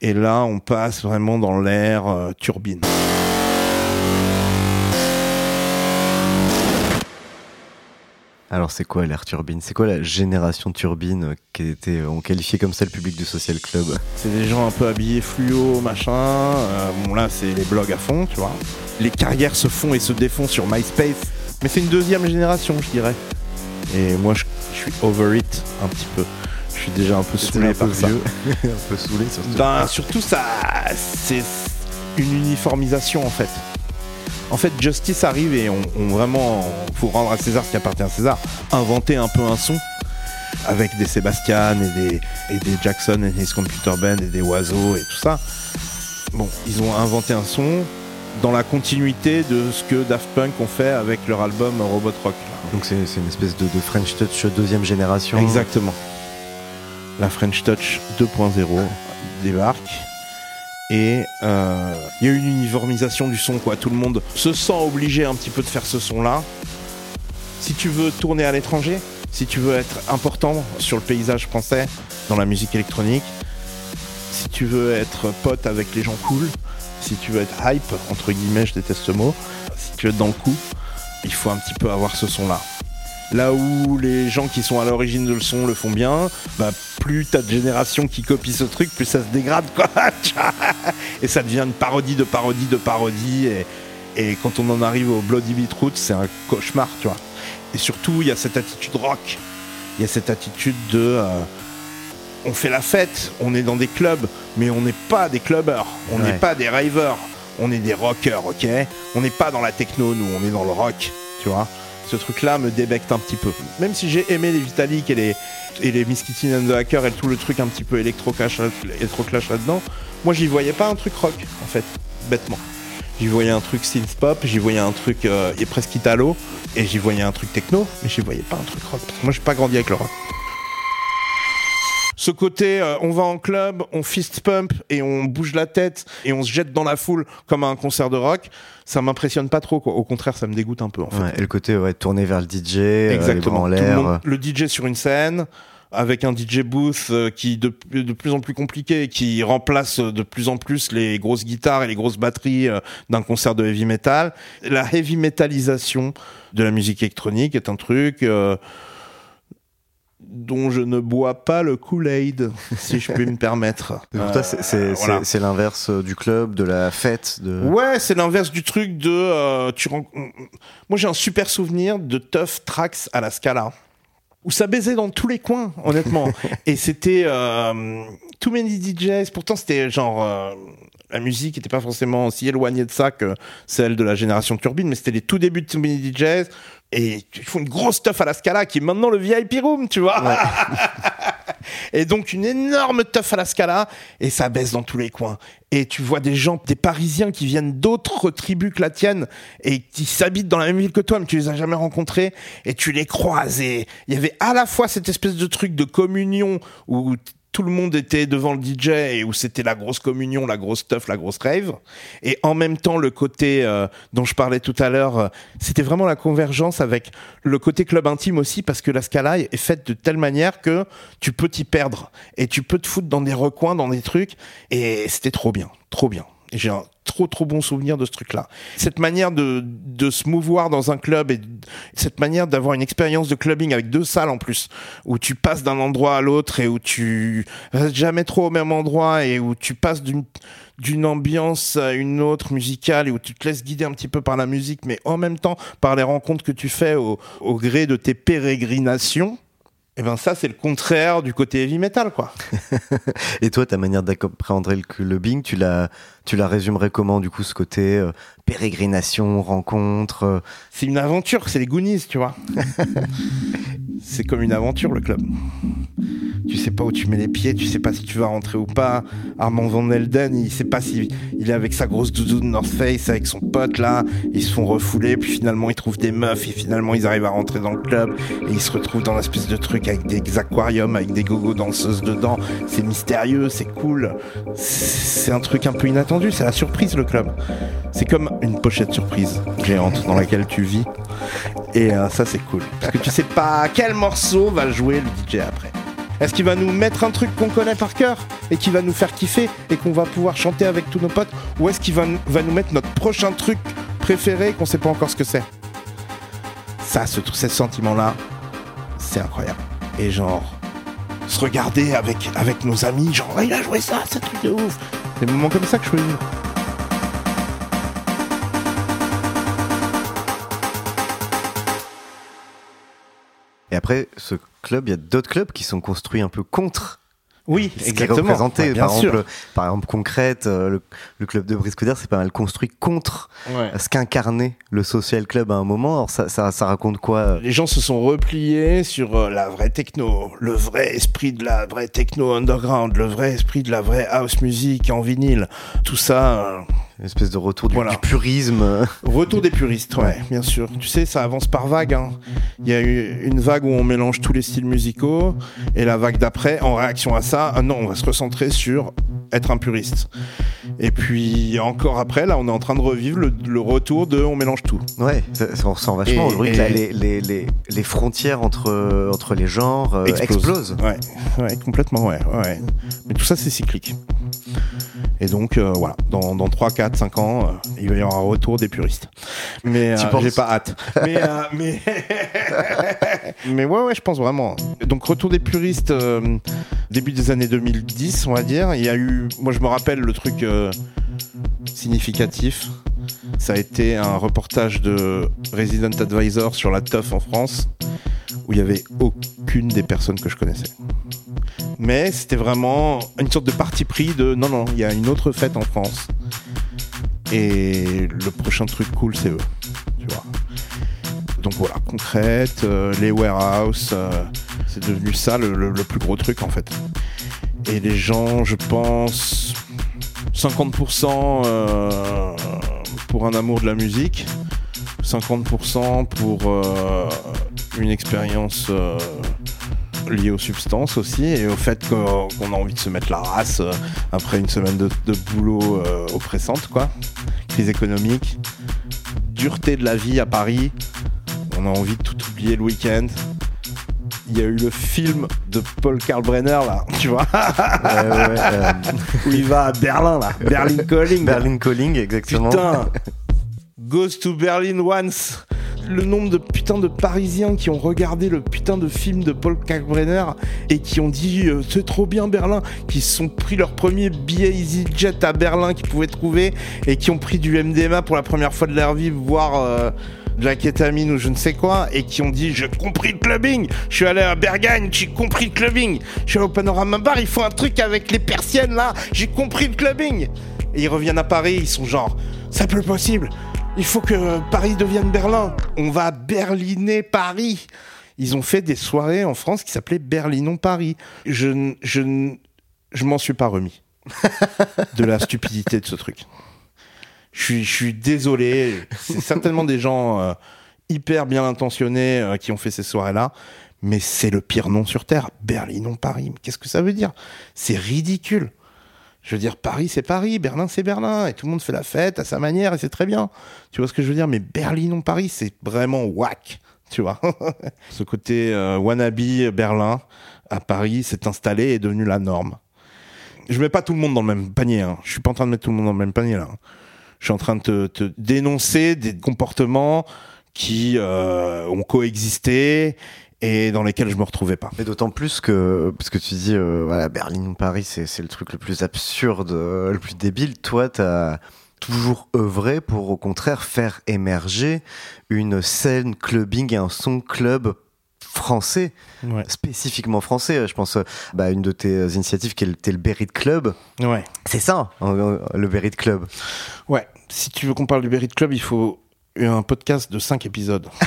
Et là, on passe vraiment dans l'air euh, turbine. Alors c'est quoi l'ère turbine? C'est quoi la génération turbine euh, qui était on qualifiait comme ça le public du social club? C'est des gens un peu habillés fluo, machin. Euh, bon là, c'est les blogs à fond, tu vois. Les carrières se font et se défont sur MySpace. Mais c'est une deuxième génération, je dirais. Et moi, je, je suis over it un petit peu. Je suis déjà un peu saoulé un peu par ça. vieux, un peu saoulé surtout. Ben, surtout, ça, c'est une uniformisation en fait. En fait, Justice arrive et on, on vraiment, pour rendre à César ce qui appartient à César, inventer un peu un son avec des Sébastien et des, et des Jackson et des Computer Band et des oiseaux et tout ça. Bon, ils ont inventé un son dans la continuité de ce que Daft Punk ont fait avec leur album Robot Rock. Donc c'est c'est une espèce de, de French Touch deuxième génération. Exactement. La French Touch 2.0 débarque. Et euh, il y a une uniformisation du son, quoi. Tout le monde se sent obligé un petit peu de faire ce son-là. Si tu veux tourner à l'étranger, si tu veux être important sur le paysage français, dans la musique électronique, si tu veux être pote avec les gens cool, si tu veux être hype, entre guillemets, je déteste ce mot, si tu veux être dans le coup, il faut un petit peu avoir ce son-là. Là où les gens qui sont à l'origine de le son le font bien, bah plus t'as de générations qui copient ce truc, plus ça se dégrade quoi. et ça devient une parodie de parodie de parodie. Et, et quand on en arrive au Bloody Beetroot, c'est un cauchemar, tu vois. Et surtout, il y a cette attitude rock. Il y a cette attitude de. euh, on fait la fête, on est dans des clubs, mais on n'est pas des clubbers, on n'est Ouais. pas des ravers, on est des rockers, ok? On n'est pas dans la techno, nous, on est dans le rock, tu vois? Ce truc-là me débecte un petit peu. Même si j'ai aimé les Vitalik et les, et les Hacker et tout le truc un petit peu électro-clash là-dedans, moi j'y voyais pas un truc rock, en fait, bêtement. J'y voyais un truc synth pop, j'y voyais un truc euh, presque italo, et j'y voyais un truc techno, mais j'y voyais pas un truc rock. Parce que moi j'ai pas grandi avec le rock. Ce côté, euh, on va en club, on fist pump et on bouge la tête et on se jette dans la foule comme à un concert de rock, ça m'impressionne pas trop. Quoi. Au contraire, ça me dégoûte un peu. En fait. Ouais, et le côté ouais, tourné vers le DJ, euh, les bras Exactement. en Tout le, l'air. monde- le DJ sur une scène avec un DJ booth euh, qui de, de plus en plus compliqué, qui remplace euh, de plus en plus les grosses guitares et les grosses batteries euh, d'un concert de heavy metal. La heavy metalisation de la musique électronique est un truc euh, dont je ne bois pas le Kool-Aid, si je puis me permettre. Pour toi, c'est- c'est Euh, c'est- voilà. l'inverse euh, du club, de la fête. De... Ouais, c'est l'inverse du truc de. euh, tu ren- Moi, j'ai un super souvenir de Tough Tracks à la Scala. Où ça baisait dans tous les coins, honnêtement. Et c'était euh, Too Many DJs. Pourtant, c'était genre. la musique n'était pas forcément aussi éloignée de ça que celle de la génération Turbine, mais c'était les tout débuts de Too Many DJs. Et ils font une grosse stuff à la Scala qui est maintenant le VIP Room, tu vois. Et donc une énorme teuf à la Scala et ça baisse dans tous les coins. Et tu vois des gens, des Parisiens qui viennent d'autres tribus que la tienne et qui s'habitent dans la même ville que toi, mais tu les as jamais rencontrés et tu les croises. Et il y avait à la fois cette espèce de truc de communion où tout le monde était devant le DJ et où c'était la grosse communion, la grosse teuf, la grosse rave. Et en même temps, le côté euh, dont je parlais tout à l'heure, euh, c'était vraiment la convergence avec le côté club intime aussi, parce que la Scala est faite de telle manière que tu peux t'y perdre et tu peux te foutre dans des recoins, dans des trucs. Et c'était trop bien, trop bien. J'ai un trop trop bon souvenir de ce truc-là. Cette manière de, de se mouvoir dans un club et cette manière d'avoir une expérience de clubbing avec deux salles en plus, où tu passes d'un endroit à l'autre et où tu restes jamais trop au même endroit et où tu passes d'une d'une ambiance à une autre musicale et où tu te laisses guider un petit peu par la musique, mais en même temps par les rencontres que tu fais au, au gré de tes pérégrinations. Et ben ça c'est le contraire du côté heavy metal quoi. Et toi, ta manière d'appréhender le clubbing, tu la, tu la résumerais comment du coup ce côté euh, pérégrination, rencontre euh, C'est une aventure, c'est les Goonies, tu vois. c'est comme une aventure le club. Tu sais pas où tu mets les pieds, tu sais pas si tu vas rentrer ou pas. Armand Van Elden, il sait pas si il est avec sa grosse doudoune North Face avec son pote là, ils se font refouler, puis finalement ils trouvent des meufs et finalement ils arrivent à rentrer dans le club et ils se retrouvent dans l'espèce de truc avec des aquariums, avec des gogo danseuses dedans. C'est mystérieux, c'est cool. C'est un truc un peu inattendu, c'est la surprise le club. C'est comme une pochette surprise géante dans laquelle tu vis. Et euh, ça, c'est cool. Parce que tu sais pas quel morceau va jouer le DJ après. Est-ce qu'il va nous mettre un truc qu'on connaît par cœur et qui va nous faire kiffer et qu'on va pouvoir chanter avec tous nos potes Ou est-ce qu'il va, nous- mettre notre prochain truc préféré qu'on sait pas encore ce que c'est? Ça, ce, ce sentiment-là, c'est incroyable. Et genre, se regarder avec, nos amis, genre, il a joué ça, c'est truc de ouf. Des moments comme ça que je veux vivre. Et après, ce club, il y a d'autres clubs qui sont construits un peu contre Oui, ce qui est exactement. représenté. Ouais, bien par, sûr. exemple, par exemple, concrète, euh, le, le club de Briscoder, c'est pas mal construit contre Ouais. ce qu'incarnait le social club à un moment. Alors ça, ça, ça raconte quoi euh Les gens se sont repliés sur euh, la vraie techno, le vrai esprit de la vraie techno underground, le vrai esprit de la vraie house music en vinyle. Tout ça, Une espèce de retour du, Voilà. du purisme. retour des puristes, ouais, bien sûr. Tu sais, ça avance par vague. hein. Il y a eu une vague où on mélange tous les styles musicaux, et la vague d'après, en réaction à ça, ah non, on va se recentrer sur être un puriste. Et puis encore après, là, on est en train de revivre le, le retour de on mélange tout. Ouais, ça, ça, on ressent vachement aujourd'hui que les, les, les, les frontières entre, entre les genres euh, explosent. Ouais, ouais, complètement, ouais, ouais. Mais tout ça, c'est cyclique. Et donc, euh, voilà, dans, dans 3, 4, 5 ans, euh, il va y avoir un retour des puristes. Mais euh, penses j'ai pas hâte. mais, euh, mais... mais ouais, ouais, je pense vraiment. Donc, retour des puristes, début des années 2010, on va dire. Il y a eu, moi, je me rappelle le truc significatif. Ça a été un reportage de Resident Advisor sur la teuf en France, où il y avait aucune des personnes que je connaissais. Mais c'était vraiment une sorte de parti pris de non, non, il y a une autre fête en France. Et le prochain truc cool, c'est eux. Tu vois. Donc voilà, concrète, euh, les warehouses, euh, c'est devenu ça le, plus gros truc en fait. Et les gens, je pense, 50% euh, pour un amour de la musique, 50% pour une expérience euh, liée aux substances aussi et au fait qu'on a envie de se mettre la race euh, après une semaine de, de boulot euh, oppressante, quoi. Crise économique, dureté de la vie à Paris, on a envie de tout oublier le week-end. Il y a eu le film de Paul Kalkbrenner là, tu vois, Ouais, ouais, où il va à Berlin là, Berlin Calling. Berlin Calling, exactement. Putain Goes to Berlin once le nombre de putains de Parisiens qui ont regardé le putain de film de Paul Kalkbrenner et qui ont dit euh, c'est trop bien Berlin, qui se sont pris leur premier billet EasyJet à Berlin qu'ils pouvaient trouver et qui ont pris du MDMA pour la première fois de leur vie, voire euh, de la kétamine ou je ne sais quoi, et qui ont dit j'ai compris le clubbing, je suis allé à Berghain, j'ai compris le clubbing, je suis allé au Panorama Bar, ils font un truc avec les persiennes là, j'ai compris le clubbing. Et ils reviennent à Paris, ils sont genre c'est plus possible. Il faut que Paris devienne Berlin. On va berliner Paris. Ils ont fait des soirées en France qui s'appelaient Berlinon Paris. Je, je, je m'en suis pas remis de la stupidité de ce truc. Je suis, je suis désolé. C'est certainement des gens euh, hyper bien intentionnés euh, qui ont fait ces soirées-là. Mais c'est le pire nom sur Terre. Berlinon Paris. Qu'est-ce que ça veut dire? C'est ridicule. Je veux dire, Paris, c'est Paris, Berlin, c'est Berlin, et tout le monde fait la fête à sa manière, et c'est très bien. Tu vois ce que je veux dire? Mais Berlin, Paris, c'est vraiment whack, tu vois. ce côté euh, wannabe Berlin à Paris s'est installé et est devenu la norme. Je mets pas tout le monde dans le même panier, hein. je suis pas en train de mettre tout le monde dans le même panier là. Je suis en train de te, te dénoncer des comportements qui euh, ont coexisté et dans lesquels je me retrouvais pas. Mais d'autant plus que, parce que tu dis, euh, voilà, Berlin ou Paris, c'est le truc le plus absurde, euh, le plus débile. Toi, t'as toujours œuvré pour, au contraire, faire émerger une scène clubbing et un son club français, Ouais. spécifiquement français. Je pense, euh, bah, une de tes initiatives qui était le Berit Club. Ouais. C'est ça, hein, le Berit Club. Ouais, si tu veux qu'on parle du Berit Club, il faut un podcast de 5 épisodes.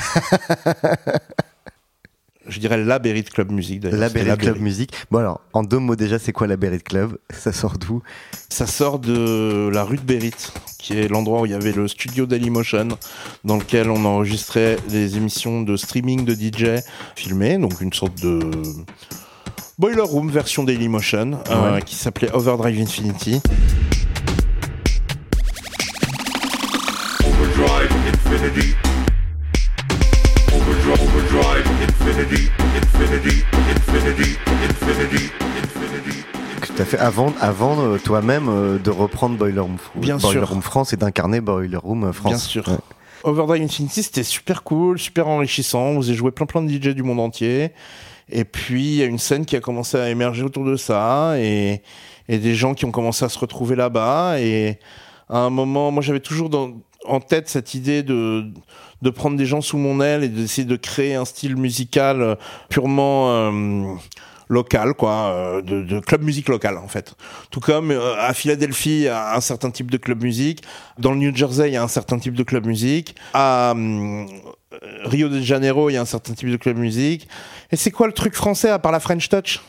Je dirais la Berit Club Music d'ailleurs. La Berit Club. Musique. Bon alors, en deux mots déjà, c'est quoi la Berit Club? Ça sort d'où? Ça sort de la rue de Berit, qui est l'endroit où il y avait le studio Dailymotion, dans lequel on enregistrait des émissions de streaming de DJ filmées, donc une sorte de Boiler Room version Dailymotion, euh, Ouais. qui s'appelait Overdrive Infinity. Tu as fait avant, avant euh, toi-même euh, de reprendre Boiler Room, Bien Boiler sûr. Room France et d'incarner Boiler Room euh, France. Bien sûr. Ouais. Overdrive Infinity, c'était super cool, super enrichissant. On faisait jouer plein plein de DJ du monde entier. Et puis, il y a une scène qui a commencé à émerger autour de ça et, et des gens qui ont commencé à se retrouver là-bas. Et à un moment, moi, j'avais toujours dans, en tête cette idée de, de prendre des gens sous mon aile et d'essayer de créer un style musical purement euh, local, quoi, euh, de, club musique local, en fait. Tout comme euh, à Philadelphie, il y a un certain type de club musique. Dans le New Jersey, il y a un certain type de club musique. À hum, Rio de Janeiro, il y a un certain type de club musique. Et c'est quoi le truc français à part la French Touch?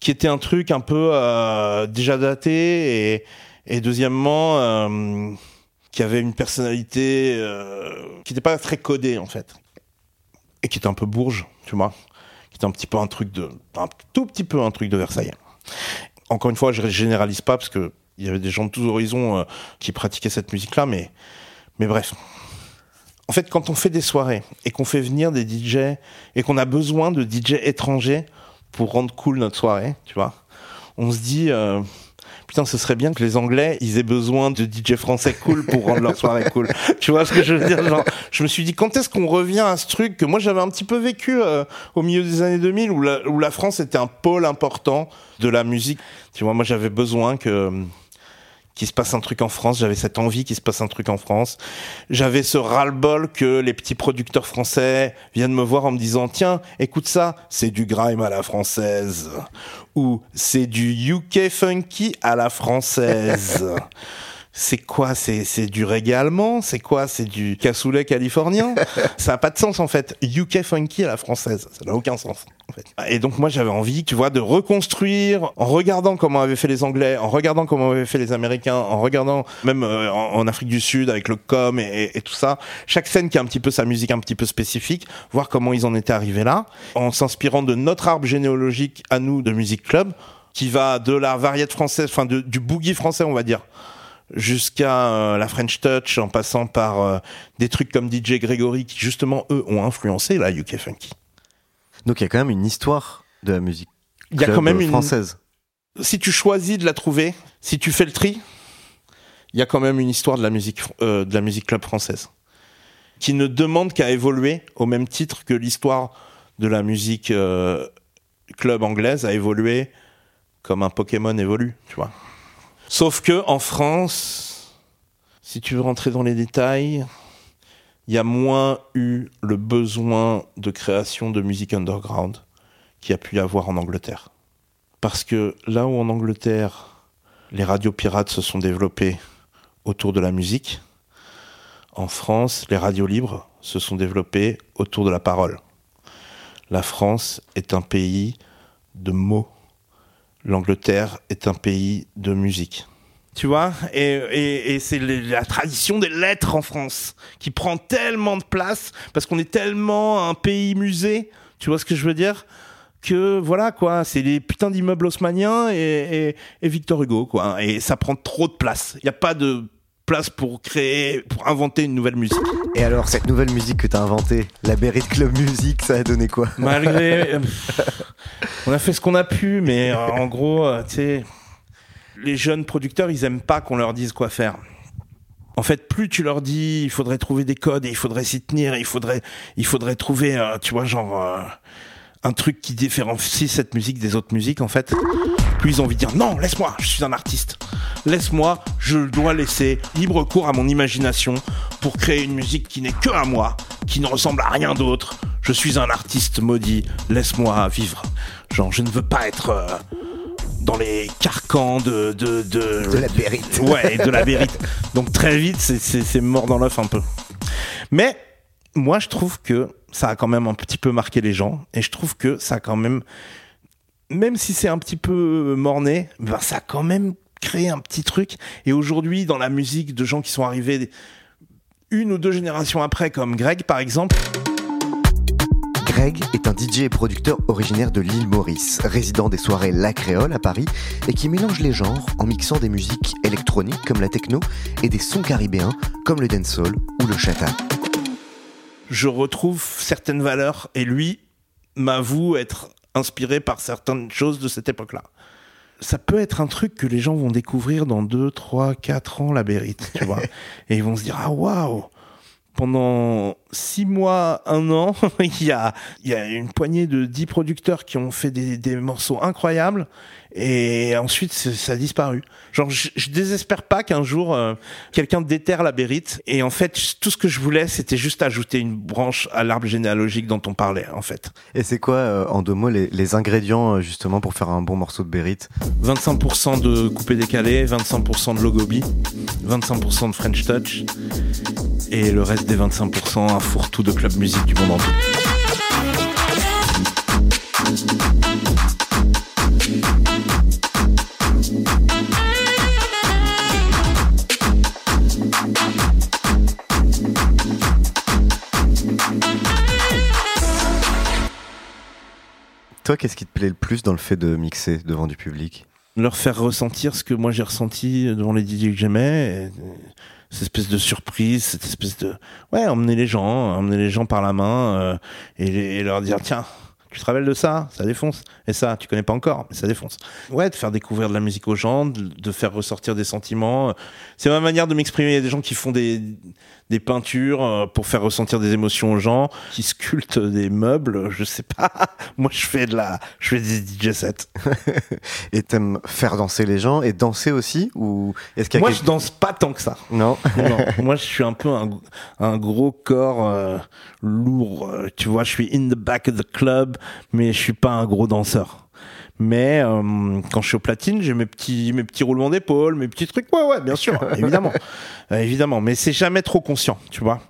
Qui était un truc un peu euh, déjà daté et, deuxièmement euh, qui avait une personnalité euh, qui n'était pas très codée en fait et qui était un peu bourge, tu vois, qui était un petit peu un truc de, un tout petit peu un truc de Versailles. Encore une fois, je généralise pas parce que il y avait des gens de tous horizons euh, qui pratiquaient cette musique-là, mais mais bref. En fait, quand on fait des soirées et qu'on fait venir des DJ et qu'on a besoin de DJ étrangers pour rendre cool notre soirée, tu vois, on se dit euh, putain, ce serait bien que les Anglais ils aient besoin de DJ français cool pour rendre leur soirée cool. Tu vois ce que je veux dire Genre, je me suis dit quand est-ce qu'on revient à ce truc que moi j'avais un petit peu vécu euh, au milieu des années 2000 où la, où la France était un pôle important de la musique. Tu vois, moi j'avais besoin que qu'il se passe un truc en France, j'avais cette envie qu'il se passe un truc en France. J'avais ce ras-le-bol que les petits producteurs français viennent me voir en me disant tiens, écoute ça, c'est du grime à la française ou c'est du UK funky à la française. C'est quoi C'est c'est du reggae allemand? C'est quoi C'est du cassoulet californien? Ça n'a pas de sens en fait. UK funky à la française, ça n'a aucun sens. En fait. Et donc moi j'avais envie, tu vois, de reconstruire en regardant comment avaient fait les Anglais, en regardant comment avaient fait les Américains, en regardant même euh, en, en Afrique du Sud avec le com et, et- et tout ça. Chaque scène qui a un petit peu sa musique un petit peu spécifique, voir comment ils en étaient arrivés là, en s'inspirant de notre arbre généalogique à nous de musique club, qui va de la variété française, enfin du boogie français on va dire jusqu'à euh, la French Touch, en passant par euh, des trucs comme DJ Gregory, qui justement, eux, ont influencé la UK Funky. Donc il y a quand même une histoire de la musique Il y a club quand même une... française. Si tu choisis de la trouver, si tu fais le tri, il y a quand même une histoire de la musique, euh, de la musique club française, qui ne demande qu'à évoluer au même titre que l'histoire de la musique euh, club anglaise a évolué comme un Pokémon évolue, tu vois. Sauf que en France, si tu veux rentrer dans les détails, il y a moins eu le besoin de création de musique underground qu'il y a pu y avoir en Angleterre. Parce que là où en Angleterre, les radios pirates se sont développées autour de la musique, en France, les radios libres se sont développées autour de la parole. La France est un pays de mots. L'Angleterre est un pays de musique. Tu vois Et, et, c'est la tradition des lettres en France qui prend tellement de place parce qu'on est tellement un pays musée. Tu vois ce que je veux dire? Que voilà quoi, c'est les putains d'immeubles haussmanniens et, et, et Victor Hugo quoi. Et ça prend trop de place. Il n'y a pas de place pour créer, pour inventer une nouvelle musique. Et alors, cette nouvelle musique que t'as inventée, la Berry Club Music, ça a donné quoi? Malgré. euh, on a fait ce qu'on a pu, mais euh, en gros, euh, tu sais, les jeunes producteurs, ils aiment pas qu'on leur dise quoi faire. En fait, plus tu leur dis, il faudrait trouver des codes et il faudrait s'y tenir, il faudrait, il faudrait trouver, euh, tu vois, genre un truc qui différencie cette musique des autres musiques, en fait. Plus ils ont envie de dire non, laisse-moi, je suis un artiste. Laisse-moi, je dois laisser libre cours à mon imagination pour créer une musique qui n'est que à moi, qui ne ressemble à rien d'autre. Je suis un artiste maudit, laisse-moi vivre. Genre, je ne veux pas être euh, dans les carcans de de de, De la Bérite. Ouais, de la vérité. Donc très vite, c'est- c'est c'est mort dans l'œuf un peu. Mais moi, je trouve que ça a quand même un petit peu marqué les gens, et je trouve que ça a quand même, même si c'est un petit peu morné, ben ça a quand même créé un petit truc. Et aujourd'hui, dans la musique de gens qui sont arrivés une ou deux générations après, comme Greg par exemple, Greg est un DJ et producteur originaire de l'île Maurice, résident des soirées La Créole à Paris et qui mélange les genres en mixant des musiques électroniques comme la techno et des sons caribéens comme le dancehall ou le chata. je retrouve certaines valeurs et lui m'avoue être inspiré par certaines choses de cette époque-là. Ça peut être un truc que les gens vont découvrir dans 2, 3, 4 ans, la Bérite, tu vois. et ils vont se dire, ah waouh, pendant six mois, un an, il y a, il y a une poignée de dix producteurs qui ont fait des, des morceaux incroyables et ensuite ça a disparu. Genre, je, je désespère pas qu'un jour euh, quelqu'un déterre la bérite et en fait tout ce que je voulais c'était juste ajouter une branche à l'arbre généalogique dont on parlait en fait. Et c'est quoi, euh, en deux mots, les, les ingrédients euh, justement pour faire un bon morceau de Bérite? 25% de coupé décalé, 25% de logobi, 25% de French touch et le reste des 25% un fourre-tout de club musique du monde entier. Toi, qu'est-ce qui te plaît le plus dans le fait de mixer devant du public leur faire ressentir ce que moi j'ai ressenti devant les DJ que j'aimais, et, cette espèce de surprise, cette espèce de ouais emmener les gens, emmener les gens par la main euh, et, et leur dire tiens tu te rappelles de ça, ça défonce et ça tu connais pas encore mais ça défonce. Ouais de faire découvrir de la musique aux gens, de, de faire ressortir des sentiments. C'est ma manière de m'exprimer. Il y a des gens qui font des des peintures euh, pour faire ressentir des émotions aux gens, qui sculptent des meubles, je sais pas. Moi je fais de la, je fais des DJ sets. Et t'aimes faire danser les gens et danser aussi Ou est-ce qu'il y a Moi, quelque- je danse pas tant que ça. Non Non, moi, je suis un peu un, un gros corps euh, lourd. euh, Tu vois, je suis in the back of the club, mais je suis pas un gros danseur. Mais euh, quand je suis au platine, j'ai mes petits, mes petits roulements d'épaule, mes petits trucs. Ouais, ouais, bien sûr, évidemment, Euh, évidemment. Mais c'est jamais trop conscient, tu vois.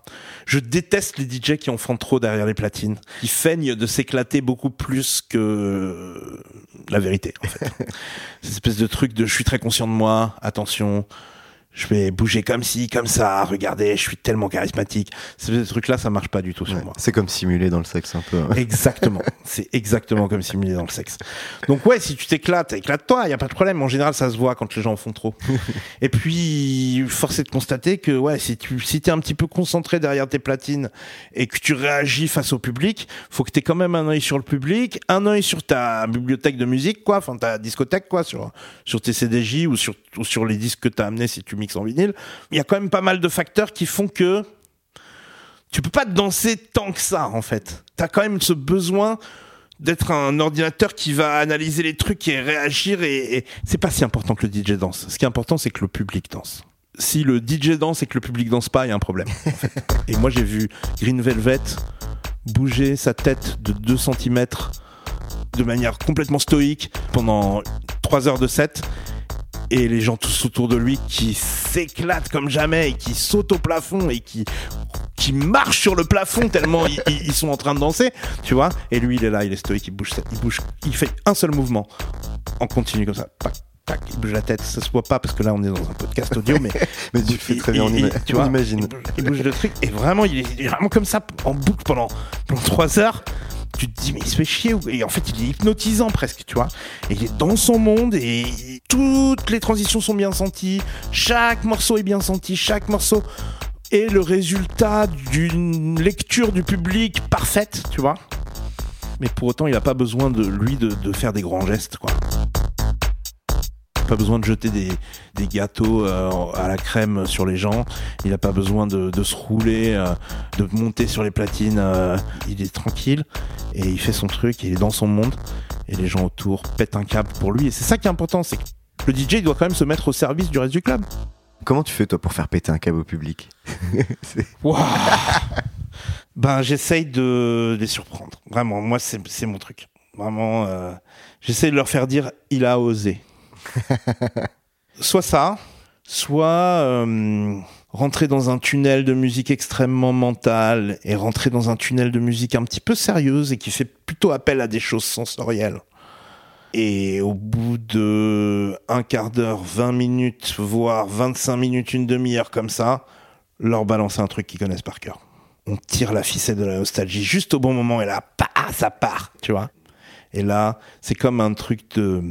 Je déteste les DJ qui en font trop derrière les platines, qui feignent de s'éclater beaucoup plus que la vérité. En fait. Cette espèce de truc de je suis très conscient de moi, attention, je vais bouger comme ci, comme ça, regardez, je suis tellement charismatique. Ce truc-là, ça marche pas du tout sur Ouais, moi. C'est comme simuler dans le sexe un peu. hein. Exactement. C'est exactement comme simulé dans le sexe. Donc ouais, si tu t'éclates, éclate-toi, il y a pas de problème. En général, ça se voit quand les gens en font trop. Et puis, force est de constater que ouais, si tu si t'es un petit peu concentré derrière tes platines et que tu réagis face au public, faut que t'aies quand même un œil sur le public, un œil sur ta bibliothèque de musique, quoi, enfin ta discothèque, quoi, sur sur tes CDJ ou sur ou sur les disques que t'as amenés si tu en vinyle. Il y a quand même pas mal de facteurs qui font que tu peux pas danser tant que ça en fait. T'as quand même ce besoin d'être un ordinateur qui va analyser les trucs et réagir et, et c'est pas si important que le DJ danse. Ce qui est important c'est que le public danse. Si le DJ danse et que le public danse pas, il y a un problème. en fait. Et moi j'ai vu Green Velvet bouger sa tête de 2 cm de manière complètement stoïque pendant 3 heures de set et les gens tous autour de lui qui s'éclatent comme jamais et qui sautent au plafond et qui qui marchent sur le plafond tellement ils, ils- sont en train de danser, tu vois. Et lui, il est là, il est stoïque, il bouge, il bouge, il fait un seul mouvement en continu comme ça. Tac, tac, il bouge la tête. Ça se voit pas parce que là, on est dans un podcast audio, mais Mais tu fais très bien, on, ima- tu on vois, imagine. Il bouge, il bouge le truc et vraiment, il est, il est vraiment comme ça en boucle pendant pendant trois heures. Tu te dis mais il se fait chier et en fait il est hypnotisant presque tu vois et il est dans son monde et toutes les transitions sont bien senties. Chaque morceau est bien senti. Chaque morceau est le résultat d'une lecture du public parfaite tu vois. Mais pour autant il a pas besoin de lui de, de faire des grands gestes quoi pas besoin de jeter des, des gâteaux euh, à la crème sur les gens. Il n'a pas besoin de, de se rouler, euh, de monter sur les platines. euh, il est tranquille et il fait son truc. Il est dans son monde et les gens autour pètent un câble pour lui. Et c'est ça qui est important, c'est que le DJ il doit quand même se mettre au service du reste du club. Comment tu fais toi pour faire péter un câble au public Ben j'essaye de les surprendre. Vraiment, moi c'est mon truc. Vraiment, euh, j'essaye de leur faire dire il a osé. soit ça, soit euh, rentrer dans un tunnel de musique extrêmement mentale et rentrer dans un tunnel de musique un petit peu sérieuse et qui fait plutôt appel à des choses sensorielles. Et au bout de un quart d'heure, 20 minutes, voire 25 minutes, une demi-heure comme ça, leur balancer un truc qu'ils connaissent par cœur. On tire la ficelle de la nostalgie juste au bon moment et là, pa, ça part, tu vois. Et là, c'est comme un truc de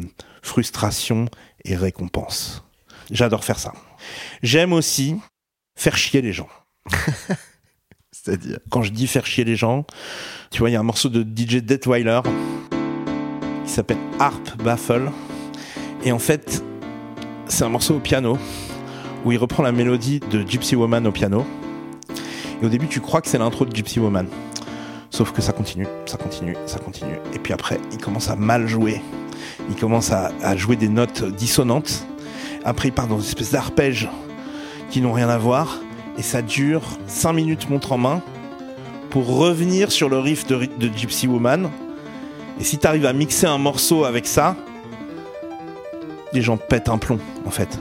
frustration et récompense. J'adore faire ça. J'aime aussi faire chier les gens. C'est-à-dire? Quand je dis faire chier les gens, tu vois, il y a un morceau de DJ Detweiler qui s'appelle Harp Baffle. Et en fait, c'est un morceau au piano où il reprend la mélodie de Gypsy Woman au piano. Et au début, tu crois que c'est l'intro de Gypsy Woman. Sauf que ça continue, ça continue, ça continue. Et puis après, il commence à mal jouer. Il commence à, jouer des notes dissonantes. Après, il part dans une espèce d'arpège qui n'ont rien à voir. Et ça dure 5 minutes montre en main pour revenir sur le riff de, de Gypsy Woman. Et si tu arrives à mixer un morceau avec ça, les gens pètent un plomb, en fait.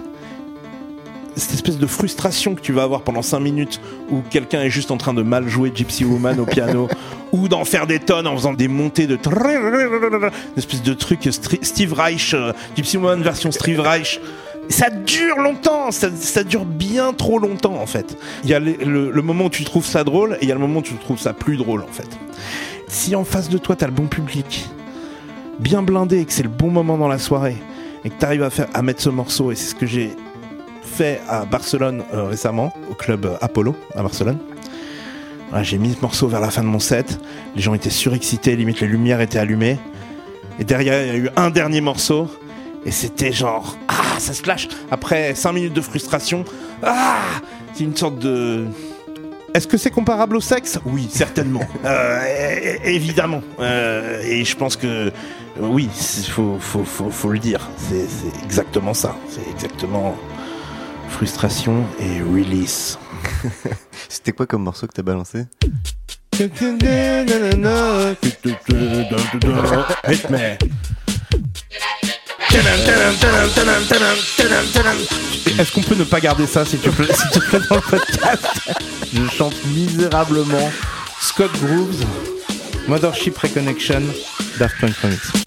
Cette espèce de frustration que tu vas avoir pendant 5 minutes où quelqu'un est juste en train de mal jouer Gypsy Woman au piano ou d'en faire des tonnes en faisant des montées de une espèce de truc Steve Reich, euh, Gypsy Woman version Steve Reich. Ça dure longtemps, ça, ça dure bien trop longtemps en fait. Il y a le, le- le moment où tu trouves ça drôle et il y a le moment où tu trouves ça plus drôle en fait. Si en face de toi t'as le bon public, bien blindé et que c'est le bon moment dans la soirée et que tu arrives à, faire, à mettre ce morceau, et c'est ce que j'ai fait à Barcelone euh, récemment, au club Apollo à Barcelone. Voilà, j'ai mis ce morceau vers la fin de mon set, les gens étaient surexcités, limite les lumières étaient allumées, et derrière il y a eu un dernier morceau, et c'était genre, ah, ça se lâche, après 5 minutes de frustration, ah, c'est une sorte de... Est-ce que c'est comparable au sexe? Oui, certainement. Euh, évidemment. Euh, et je pense que oui, il faut, faut, faut, faut le dire. C'est c'est exactement ça. C'est exactement frustration et release. C'était quoi comme morceau que t'as balancé? Rythme. Est-ce qu'on peut ne pas garder ça, s'il te plaît, s'il te plaît, dans le podcast? Je chante misérablement Scott Grooves, Mothership Reconnection, Daft Punk Remix.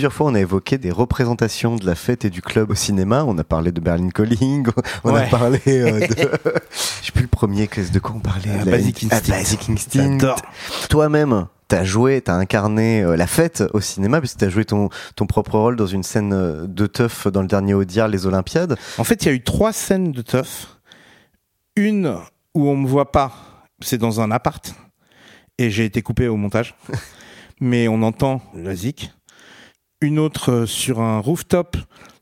Plusieurs fois, on a évoqué des représentations de la fête et du club au cinéma. On a parlé de Berlin Calling, on a parlé euh, de. Je sais plus le premier, qu'est-ce de quoi on parlait Ah, La- Basic ah, Instinct. Basic Instinct. J'adore. Toi-même, t'as joué, t'as incarné euh, la fête au cinéma, puisque t'as joué ton, ton propre rôle dans une scène euh, de teuf dans le dernier Audiard, les Olympiades. En fait, il y a eu trois scènes de teuf. Une où on me voit pas, c'est dans un appart, et j'ai été coupé au montage. Mais on entend la zik. Une autre euh, sur un rooftop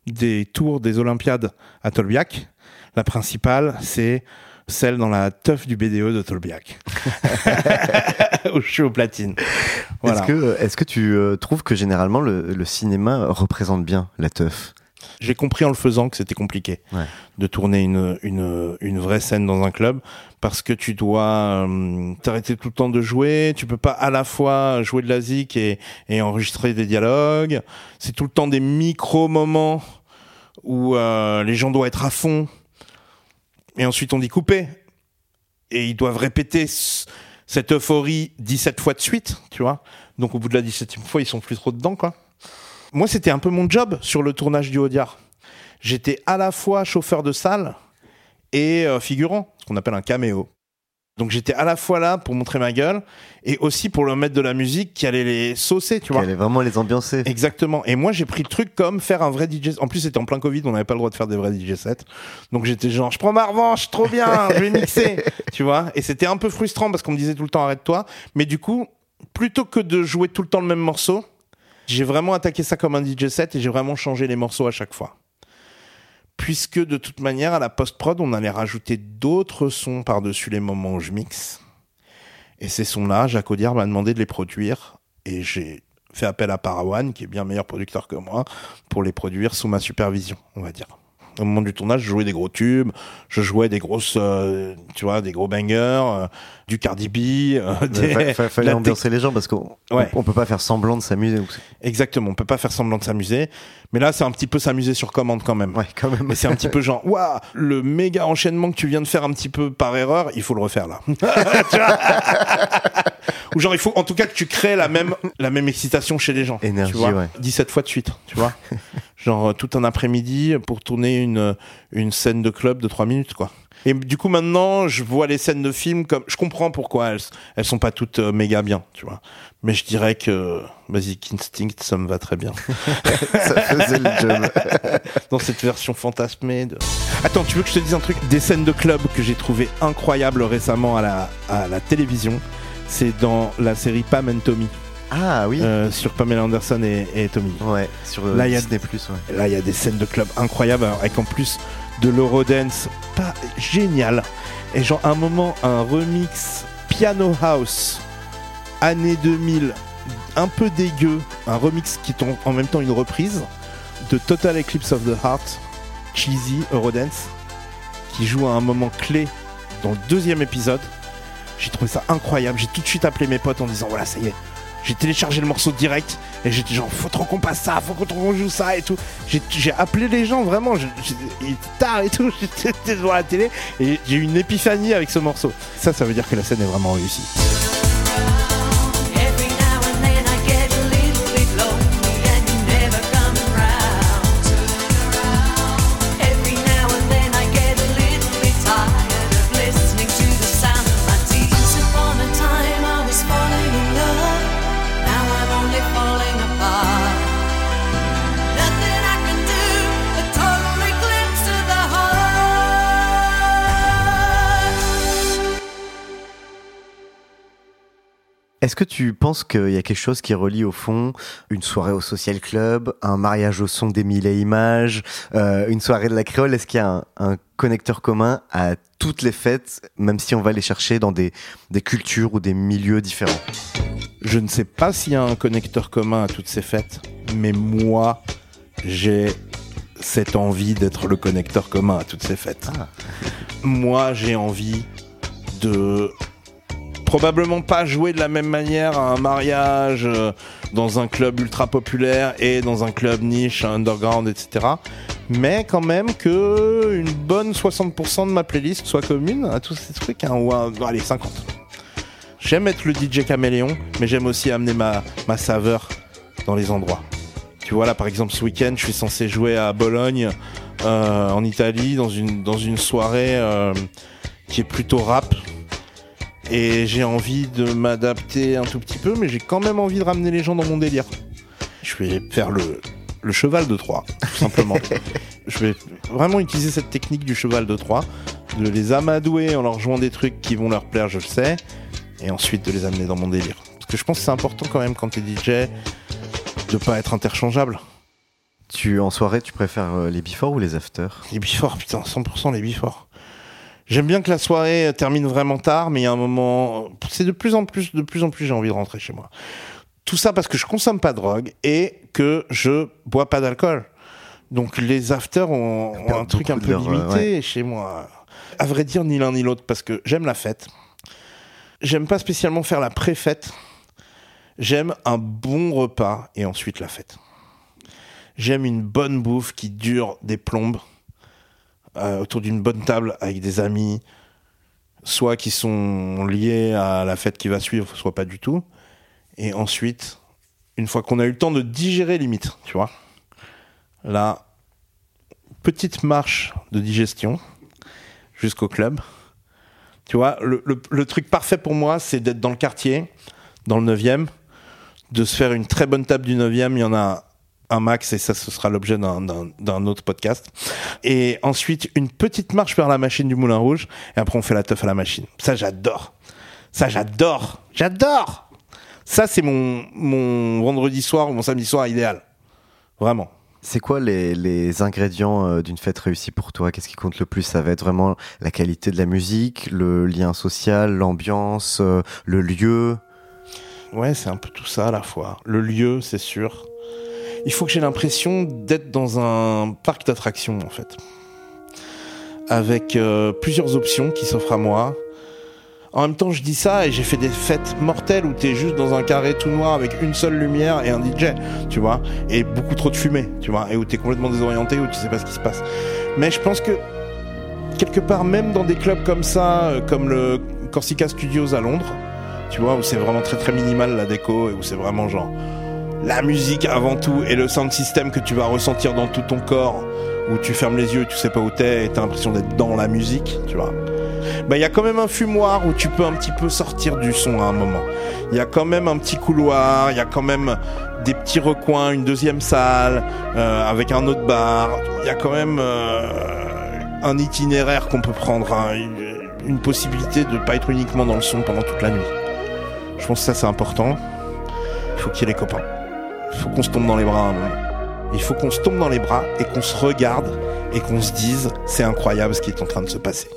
des tours des Olympiades à Tolbiac. La principale, c'est celle dans la teuf du BDE de Tolbiac. où je suis au platine. Voilà. Est-ce que, est-ce que tu euh, trouves que généralement le, le cinéma représente bien la teuf? J'ai compris en le faisant que c'était compliqué Ouais. de tourner une, une, une vraie scène dans un club parce que tu dois euh, t'arrêter tout le temps de jouer, tu peux pas à la fois jouer de la zik et, et enregistrer des dialogues. C'est tout le temps des micro-moments où euh, les gens doivent être à fond et ensuite on dit couper et ils doivent répéter cette euphorie 17 fois de suite, tu vois. Donc au bout de la 17e fois, ils sont plus trop dedans, quoi. Moi, c'était un peu mon job sur le tournage du Audiard. J'étais à la fois chauffeur de salle et euh, figurant, ce qu'on appelle un caméo. Donc j'étais à la fois là pour montrer ma gueule et aussi pour leur mettre de la musique qui allait les saucer, tu Qui vois. allait vraiment les ambiancer Exactement. Et moi, j'ai pris le truc comme faire un vrai DJ. En plus, c'était en plein Covid, on n'avait pas le droit de faire des vrais DJ sets. Donc j'étais genre, je prends ma revanche, trop bien, je vais mixer, tu vois. Et c'était un peu frustrant parce qu'on me disait tout le temps arrête-toi. Mais du coup, plutôt que de jouer tout le temps le même morceau, j'ai vraiment attaqué ça comme un DJ set et j'ai vraiment changé les morceaux à chaque fois. Puisque de toute manière, à la post-prod, on allait rajouter d'autres sons par-dessus les moments où je mixe. Et ces sons-là, Jacques Audiard m'a demandé de les produire. Et j'ai fait appel à Parawan, qui est bien meilleur producteur que moi, pour les produire sous ma supervision, on va dire. Au moment du tournage, je jouais des gros tubes, je jouais des grosses, euh, tu vois, des gros bangers, euh, du Cardi B, euh, des- Fa- fa- fallait ambiancer les gens parce qu'on Ouais. on, peut pas faire semblant de s'amuser. Exactement, on peut pas faire semblant de s'amuser, mais là c'est un petit peu s'amuser sur commande quand même. Ouais, quand même. Mais c'est un petit peu genre, waouh, le méga enchaînement que tu viens de faire un petit peu par erreur, il faut le refaire là. Ou genre, il faut en tout cas que tu crées la même, la même excitation chez les gens. Énergie, tu vois ouais. 17 fois de suite, tu vois. Genre tout un après-midi pour tourner une, une scène de club de 3 minutes, quoi. Et du coup, maintenant, je vois les scènes de films comme. Je comprends pourquoi elles, elles sont pas toutes euh, méga bien, tu vois. Mais je dirais que Basic Instinct, ça me va très bien. Ça faisait le job. Dans cette version fantasmée de. Attends, tu veux que je te dise un truc? Des scènes de club que j'ai trouvé incroyables récemment à la, à la télévision, c'est dans la série Pam and Tommy, Ah oui. euh, sur Pamela Anderson et, et Tommy. Ouais, sur euh, Là, il y a- Disney Plus. Ouais. Là, il y a des scènes de club incroyables, avec en plus de l'Eurodance, pas génial. Et genre, un moment, un remix Piano House, année 2000, un peu dégueu, un remix qui est en, en même temps une reprise de Total Eclipse of the Heart, cheesy Eurodance, qui joue à un moment clé dans le deuxième épisode. J'ai trouvé ça incroyable. J'ai tout de suite appelé mes potes en disant voilà, ça y est. J'ai téléchargé le morceau direct et j'étais genre faut trop qu'on passe ça, faut qu'on joue ça et tout. J'ai- appelé les gens vraiment, il tard et tout, j'étais devant la télé et j'ai eu une épiphanie avec ce morceau. Ça, ça veut dire que la scène est vraiment réussie. Est-ce que tu penses qu'il y a quelque chose qui relie au fond une soirée au social club, un mariage au son des mille et images, euh, une soirée de la créole? Est-ce qu'il y a un, un connecteur commun à toutes les fêtes, même si on va les chercher dans des, des cultures ou des milieux différents? Je ne sais pas s'il y a un connecteur commun à toutes ces fêtes, mais moi, j'ai cette envie d'être le connecteur commun à toutes ces fêtes. Moi, j'ai envie de probablement pas jouer de la même manière à un mariage euh, dans un club ultra populaire et dans un club niche, underground, etc. Mais quand même que une bonne 60% de ma playlist soit commune à tous ces trucs, hein, ou un- allez 50. J'aime être le DJ caméléon, mais j'aime aussi amener ma, ma saveur dans les endroits. Tu vois, là, par exemple, ce week-end, je suis censé jouer à Bologne, euh, en Italie, dans une, dans une soirée euh, qui est plutôt rap. Et j'ai envie de m'adapter un tout petit peu, mais j'ai quand même envie de ramener les gens dans mon délire. Je vais faire le, le cheval de Troie, tout simplement. je vais vraiment utiliser cette technique du cheval de Troie, de les amadouer en leur jouant des trucs qui vont leur plaire, je le sais, et ensuite de les amener dans mon délire. Parce que je pense que c'est important quand même quand t'es DJ de pas être interchangeable. Tu en soirée, tu préfères euh, les before ou les after Les before, putain, 100% les before. J'aime bien que la soirée termine vraiment tard, mais il y a un moment, c'est de plus en plus, de plus en plus, j'ai envie de rentrer chez moi. Tout ça parce que je consomme pas de drogue et que je bois pas d'alcool. Donc les afters ont, ont un truc un peu leur, euh, limité chez moi. À vrai dire, ni l'un ni l'autre parce que j'aime la fête. J'aime pas spécialement faire la pré-fête. J'aime un bon repas et ensuite la fête. J'aime une bonne bouffe qui dure des plombes euh, autour d'une bonne table avec des amis, soit qui sont liés à la fête qui va suivre, soit pas du tout. Et ensuite, une fois qu'on a eu le temps de digérer limite, tu vois, là, petite marche de digestion jusqu'au club. Tu vois, le, le- le truc parfait pour moi, c'est d'être dans le quartier, dans le 9e, de se faire une très bonne table du 9e. Il y en a un max et ça, ce sera l'objet d'un- d'un d'un autre podcast. Et ensuite, une petite marche vers la machine du Moulin Rouge. Et après, on fait la teuf à la machine. Ça, j'adore. Ça, j'adore. J'adore. Ça, c'est mon, mon vendredi soir ou mon samedi soir idéal. Vraiment. C'est quoi les, les ingrédients euh, d'une fête réussie pour toi? Qu'est-ce qui compte le plus? Ça va être vraiment la qualité de la musique, le lien social, l'ambiance, euh, le lieu? Ouais, c'est un peu tout ça à la fois. Le lieu, c'est sûr. Il faut que j'ai l'impression d'être dans un parc d'attractions, en fait. Avec euh, plusieurs options qui s'offrent à moi. En même temps, je dis ça et j'ai fait des fêtes mortelles où t'es juste dans un carré tout noir avec une seule lumière et un DJ, tu vois, et beaucoup trop de fumée, tu vois, et où t'es complètement désorienté, où tu sais pas ce qui se passe. Mais je pense que quelque part, même dans des clubs comme ça, euh, comme le Corsica Studios à Londres, tu vois, où c'est vraiment très très minimal la déco et où c'est vraiment genre la musique avant tout et le sound system que tu vas ressentir dans tout ton corps, où tu fermes les yeux, tu sais pas où t'es et t'as l'impression d'être dans la musique, tu vois. Bah, il y a quand même un fumoir où tu peux un petit peu sortir du son à un moment. Il y a quand même un petit couloir, il y a quand même des petits recoins, une deuxième salle, euh, avec un autre bar. Il y a quand même euh, un itinéraire qu'on peut prendre, hein, une possibilité de pas être uniquement dans le son pendant toute la nuit. Je pense que ça c'est important. Il faut qu'il y ait les copains. Il faut qu'on se tombe dans les bras un moment. Il faut qu'on se tombe dans les bras et qu'on se regarde et qu'on se dise c'est incroyable ce qui est en train de se passer.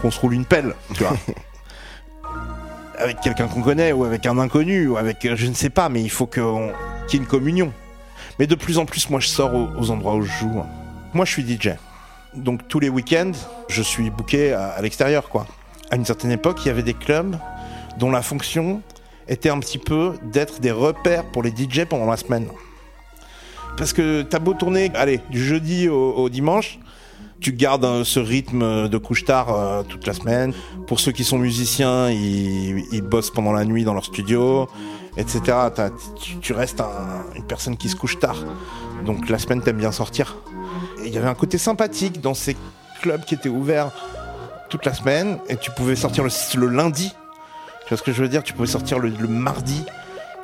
Qu'on se roule une pelle, tu vois. avec quelqu'un qu'on connaît ou avec un inconnu ou avec euh, je ne sais pas, mais il faut qu'on- qu'il y ait une communion. Mais de plus en plus, moi je sors aux, aux endroits où je joue. hein. Moi je suis DJ. Donc tous les week-ends, je suis booké à, à l'extérieur, quoi. À une certaine époque, il y avait des clubs dont la fonction était un petit peu d'être des repères pour les DJ pendant la semaine. Parce que t'as beau tourner, allez, du jeudi au, dimanche, tu gardes euh, ce rythme de couche-tard euh, toute la semaine. Pour ceux qui sont musiciens, ils, ils bossent pendant la nuit dans leur studio, etc. Tu, restes un- une personne qui se couche tard. Donc la semaine, t'aimes bien sortir. Il y avait un côté sympathique dans ces clubs qui étaient ouverts toute la semaine et tu pouvais sortir le, le lundi. Tu vois ce que je veux dire? Tu pouvais sortir le, le mardi.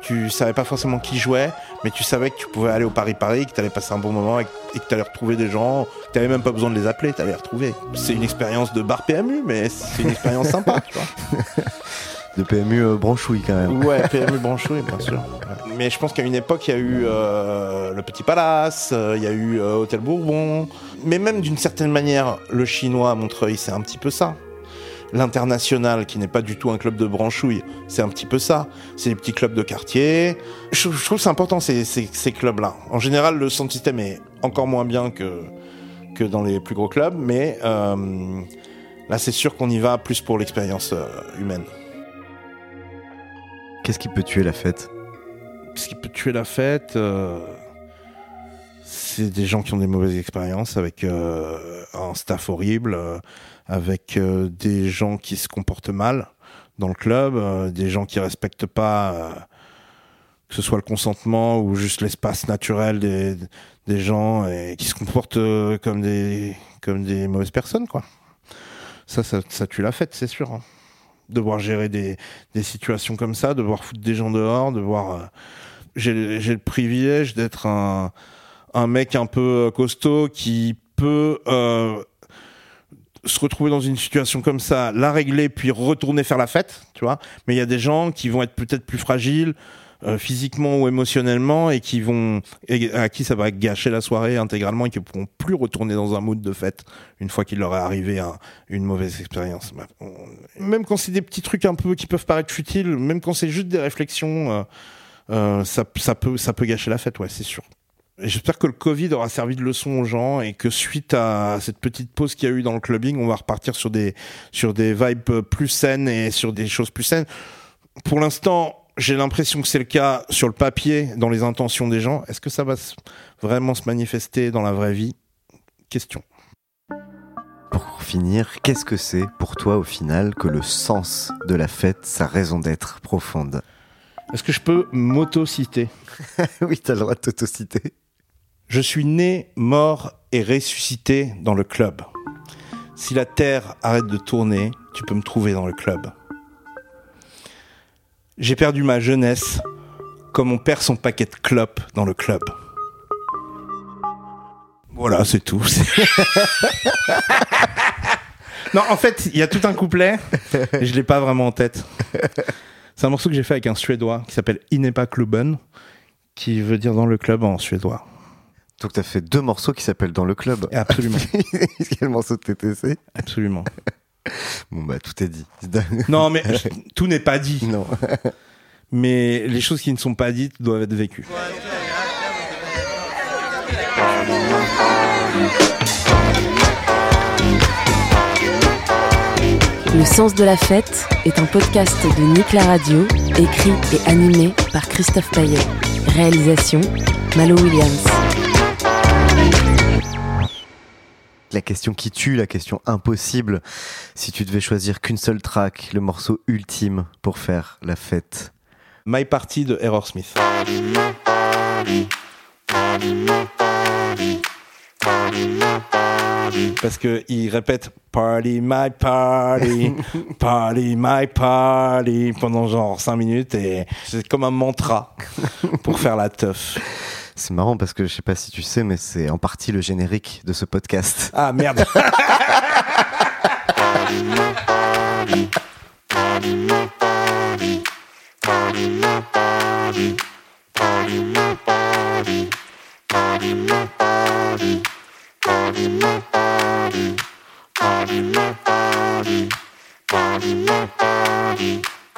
Tu savais pas forcément qui jouait, mais tu savais que tu pouvais aller au Paris-Paris, que tu allais passer un bon moment et que- tu allais retrouver des gens. Tu même pas besoin de les appeler, tu allais les retrouver. C'est une expérience de bar PMU, mais c'est une expérience sympa, tu vois. De PMU euh, branchouille quand même. Ouais, PMU branchouille, bien sûr. Ouais. Mais je pense qu'à une époque, il y a eu euh, le Petit Palace, euh, il y a eu euh, Hôtel Bourbon. Mais même d'une certaine manière, le chinois à Montreuil, c'est un petit peu ça. L'international, qui n'est pas du tout un club de branchouille, c'est un petit peu ça. C'est des petits clubs de quartier. Je, je trouve que c'est important ces, ces, ces clubs-là. En général, le sound system est encore moins bien que, que dans les plus gros clubs, mais euh, là, c'est sûr qu'on y va plus pour l'expérience euh, humaine. Qu'est-ce qui peut tuer la fête? Ce qui peut tuer la fête, euh, c'est des gens qui ont des mauvaises expériences avec un staff horrible, avec euh, des gens qui se comportent mal dans le club, euh, des gens qui respectent pas euh, que ce soit le consentement ou juste l'espace naturel des, des gens et qui se comportent euh, comme des comme des mauvaises personnes quoi. Ça, ça, ça tue la fête, c'est sûr. hein. Devoir gérer des, des situations comme ça, devoir foutre des gens dehors, devoir euh, j'ai j'ai le privilège d'être un, un mec un peu costaud qui peut euh, se retrouver dans une situation comme ça, la régler, puis retourner faire la fête, tu vois. Mais il y a des gens qui vont être peut-être plus fragiles euh, physiquement ou émotionnellement et qui vont à qui ça va gâcher la soirée intégralement et qui pourront plus retourner dans un mood de fête une fois qu'il leur est arrivé un- une mauvaise expérience. Bah, Même quand c'est des petits trucs un peu qui peuvent paraître futiles, même quand c'est juste des réflexions. euh, euh, ça, ça, peut, ça peut gâcher la fête, ouais, c'est sûr. J'espère que le Covid aura servi de leçon aux gens et que suite à cette petite pause qu'il y a eu dans le clubbing, on va repartir sur des, sur des vibes plus saines et sur des choses plus saines. Pour l'instant, j'ai l'impression que c'est le cas sur le papier, dans les intentions des gens. Est-ce que ça va vraiment se manifester dans la vraie vie? Question. Pour finir, qu'est-ce que c'est pour toi au final que le sens de la fête, sa raison d'être profonde? Est-ce que je peux m'auto-citer? Oui, t'as le droit de t'autociter. Je suis né, mort et ressuscité dans le club. Si la terre arrête de tourner, tu peux me trouver dans le club. J'ai perdu ma jeunesse comme on perd son paquet de clopes dans le club. Voilà, c'est tout. non, en fait, il y a tout un couplet et je l'ai pas vraiment en tête. C'est un morceau que j'ai fait avec un Suédois qui s'appelle Inepa Klubben, qui veut dire dans le club en suédois. Donc t'as fait deux morceaux qui s'appellent Dans le club. Absolument. Quel morceau de TTC Absolument. Bon bah tout est dit. Non, mais je- tout n'est pas dit. Non. Mais les choses qui ne sont pas dites doivent être vécues. Le sens de la fête est un podcast de Nick la Radio, écrit et animé par Christophe Paillet. Réalisation Malo Williams. La question qui tue, la question impossible. Si tu devais choisir qu'une seule track, le morceau ultime pour faire la fête. My Party de Error Smith. Parce que il répète Party my party, party my party pendant genre 5 minutes et c'est comme un mantra pour faire la teuf. C'est marrant parce que je sais pas si tu sais, mais c'est en partie le générique de ce podcast. Ah merde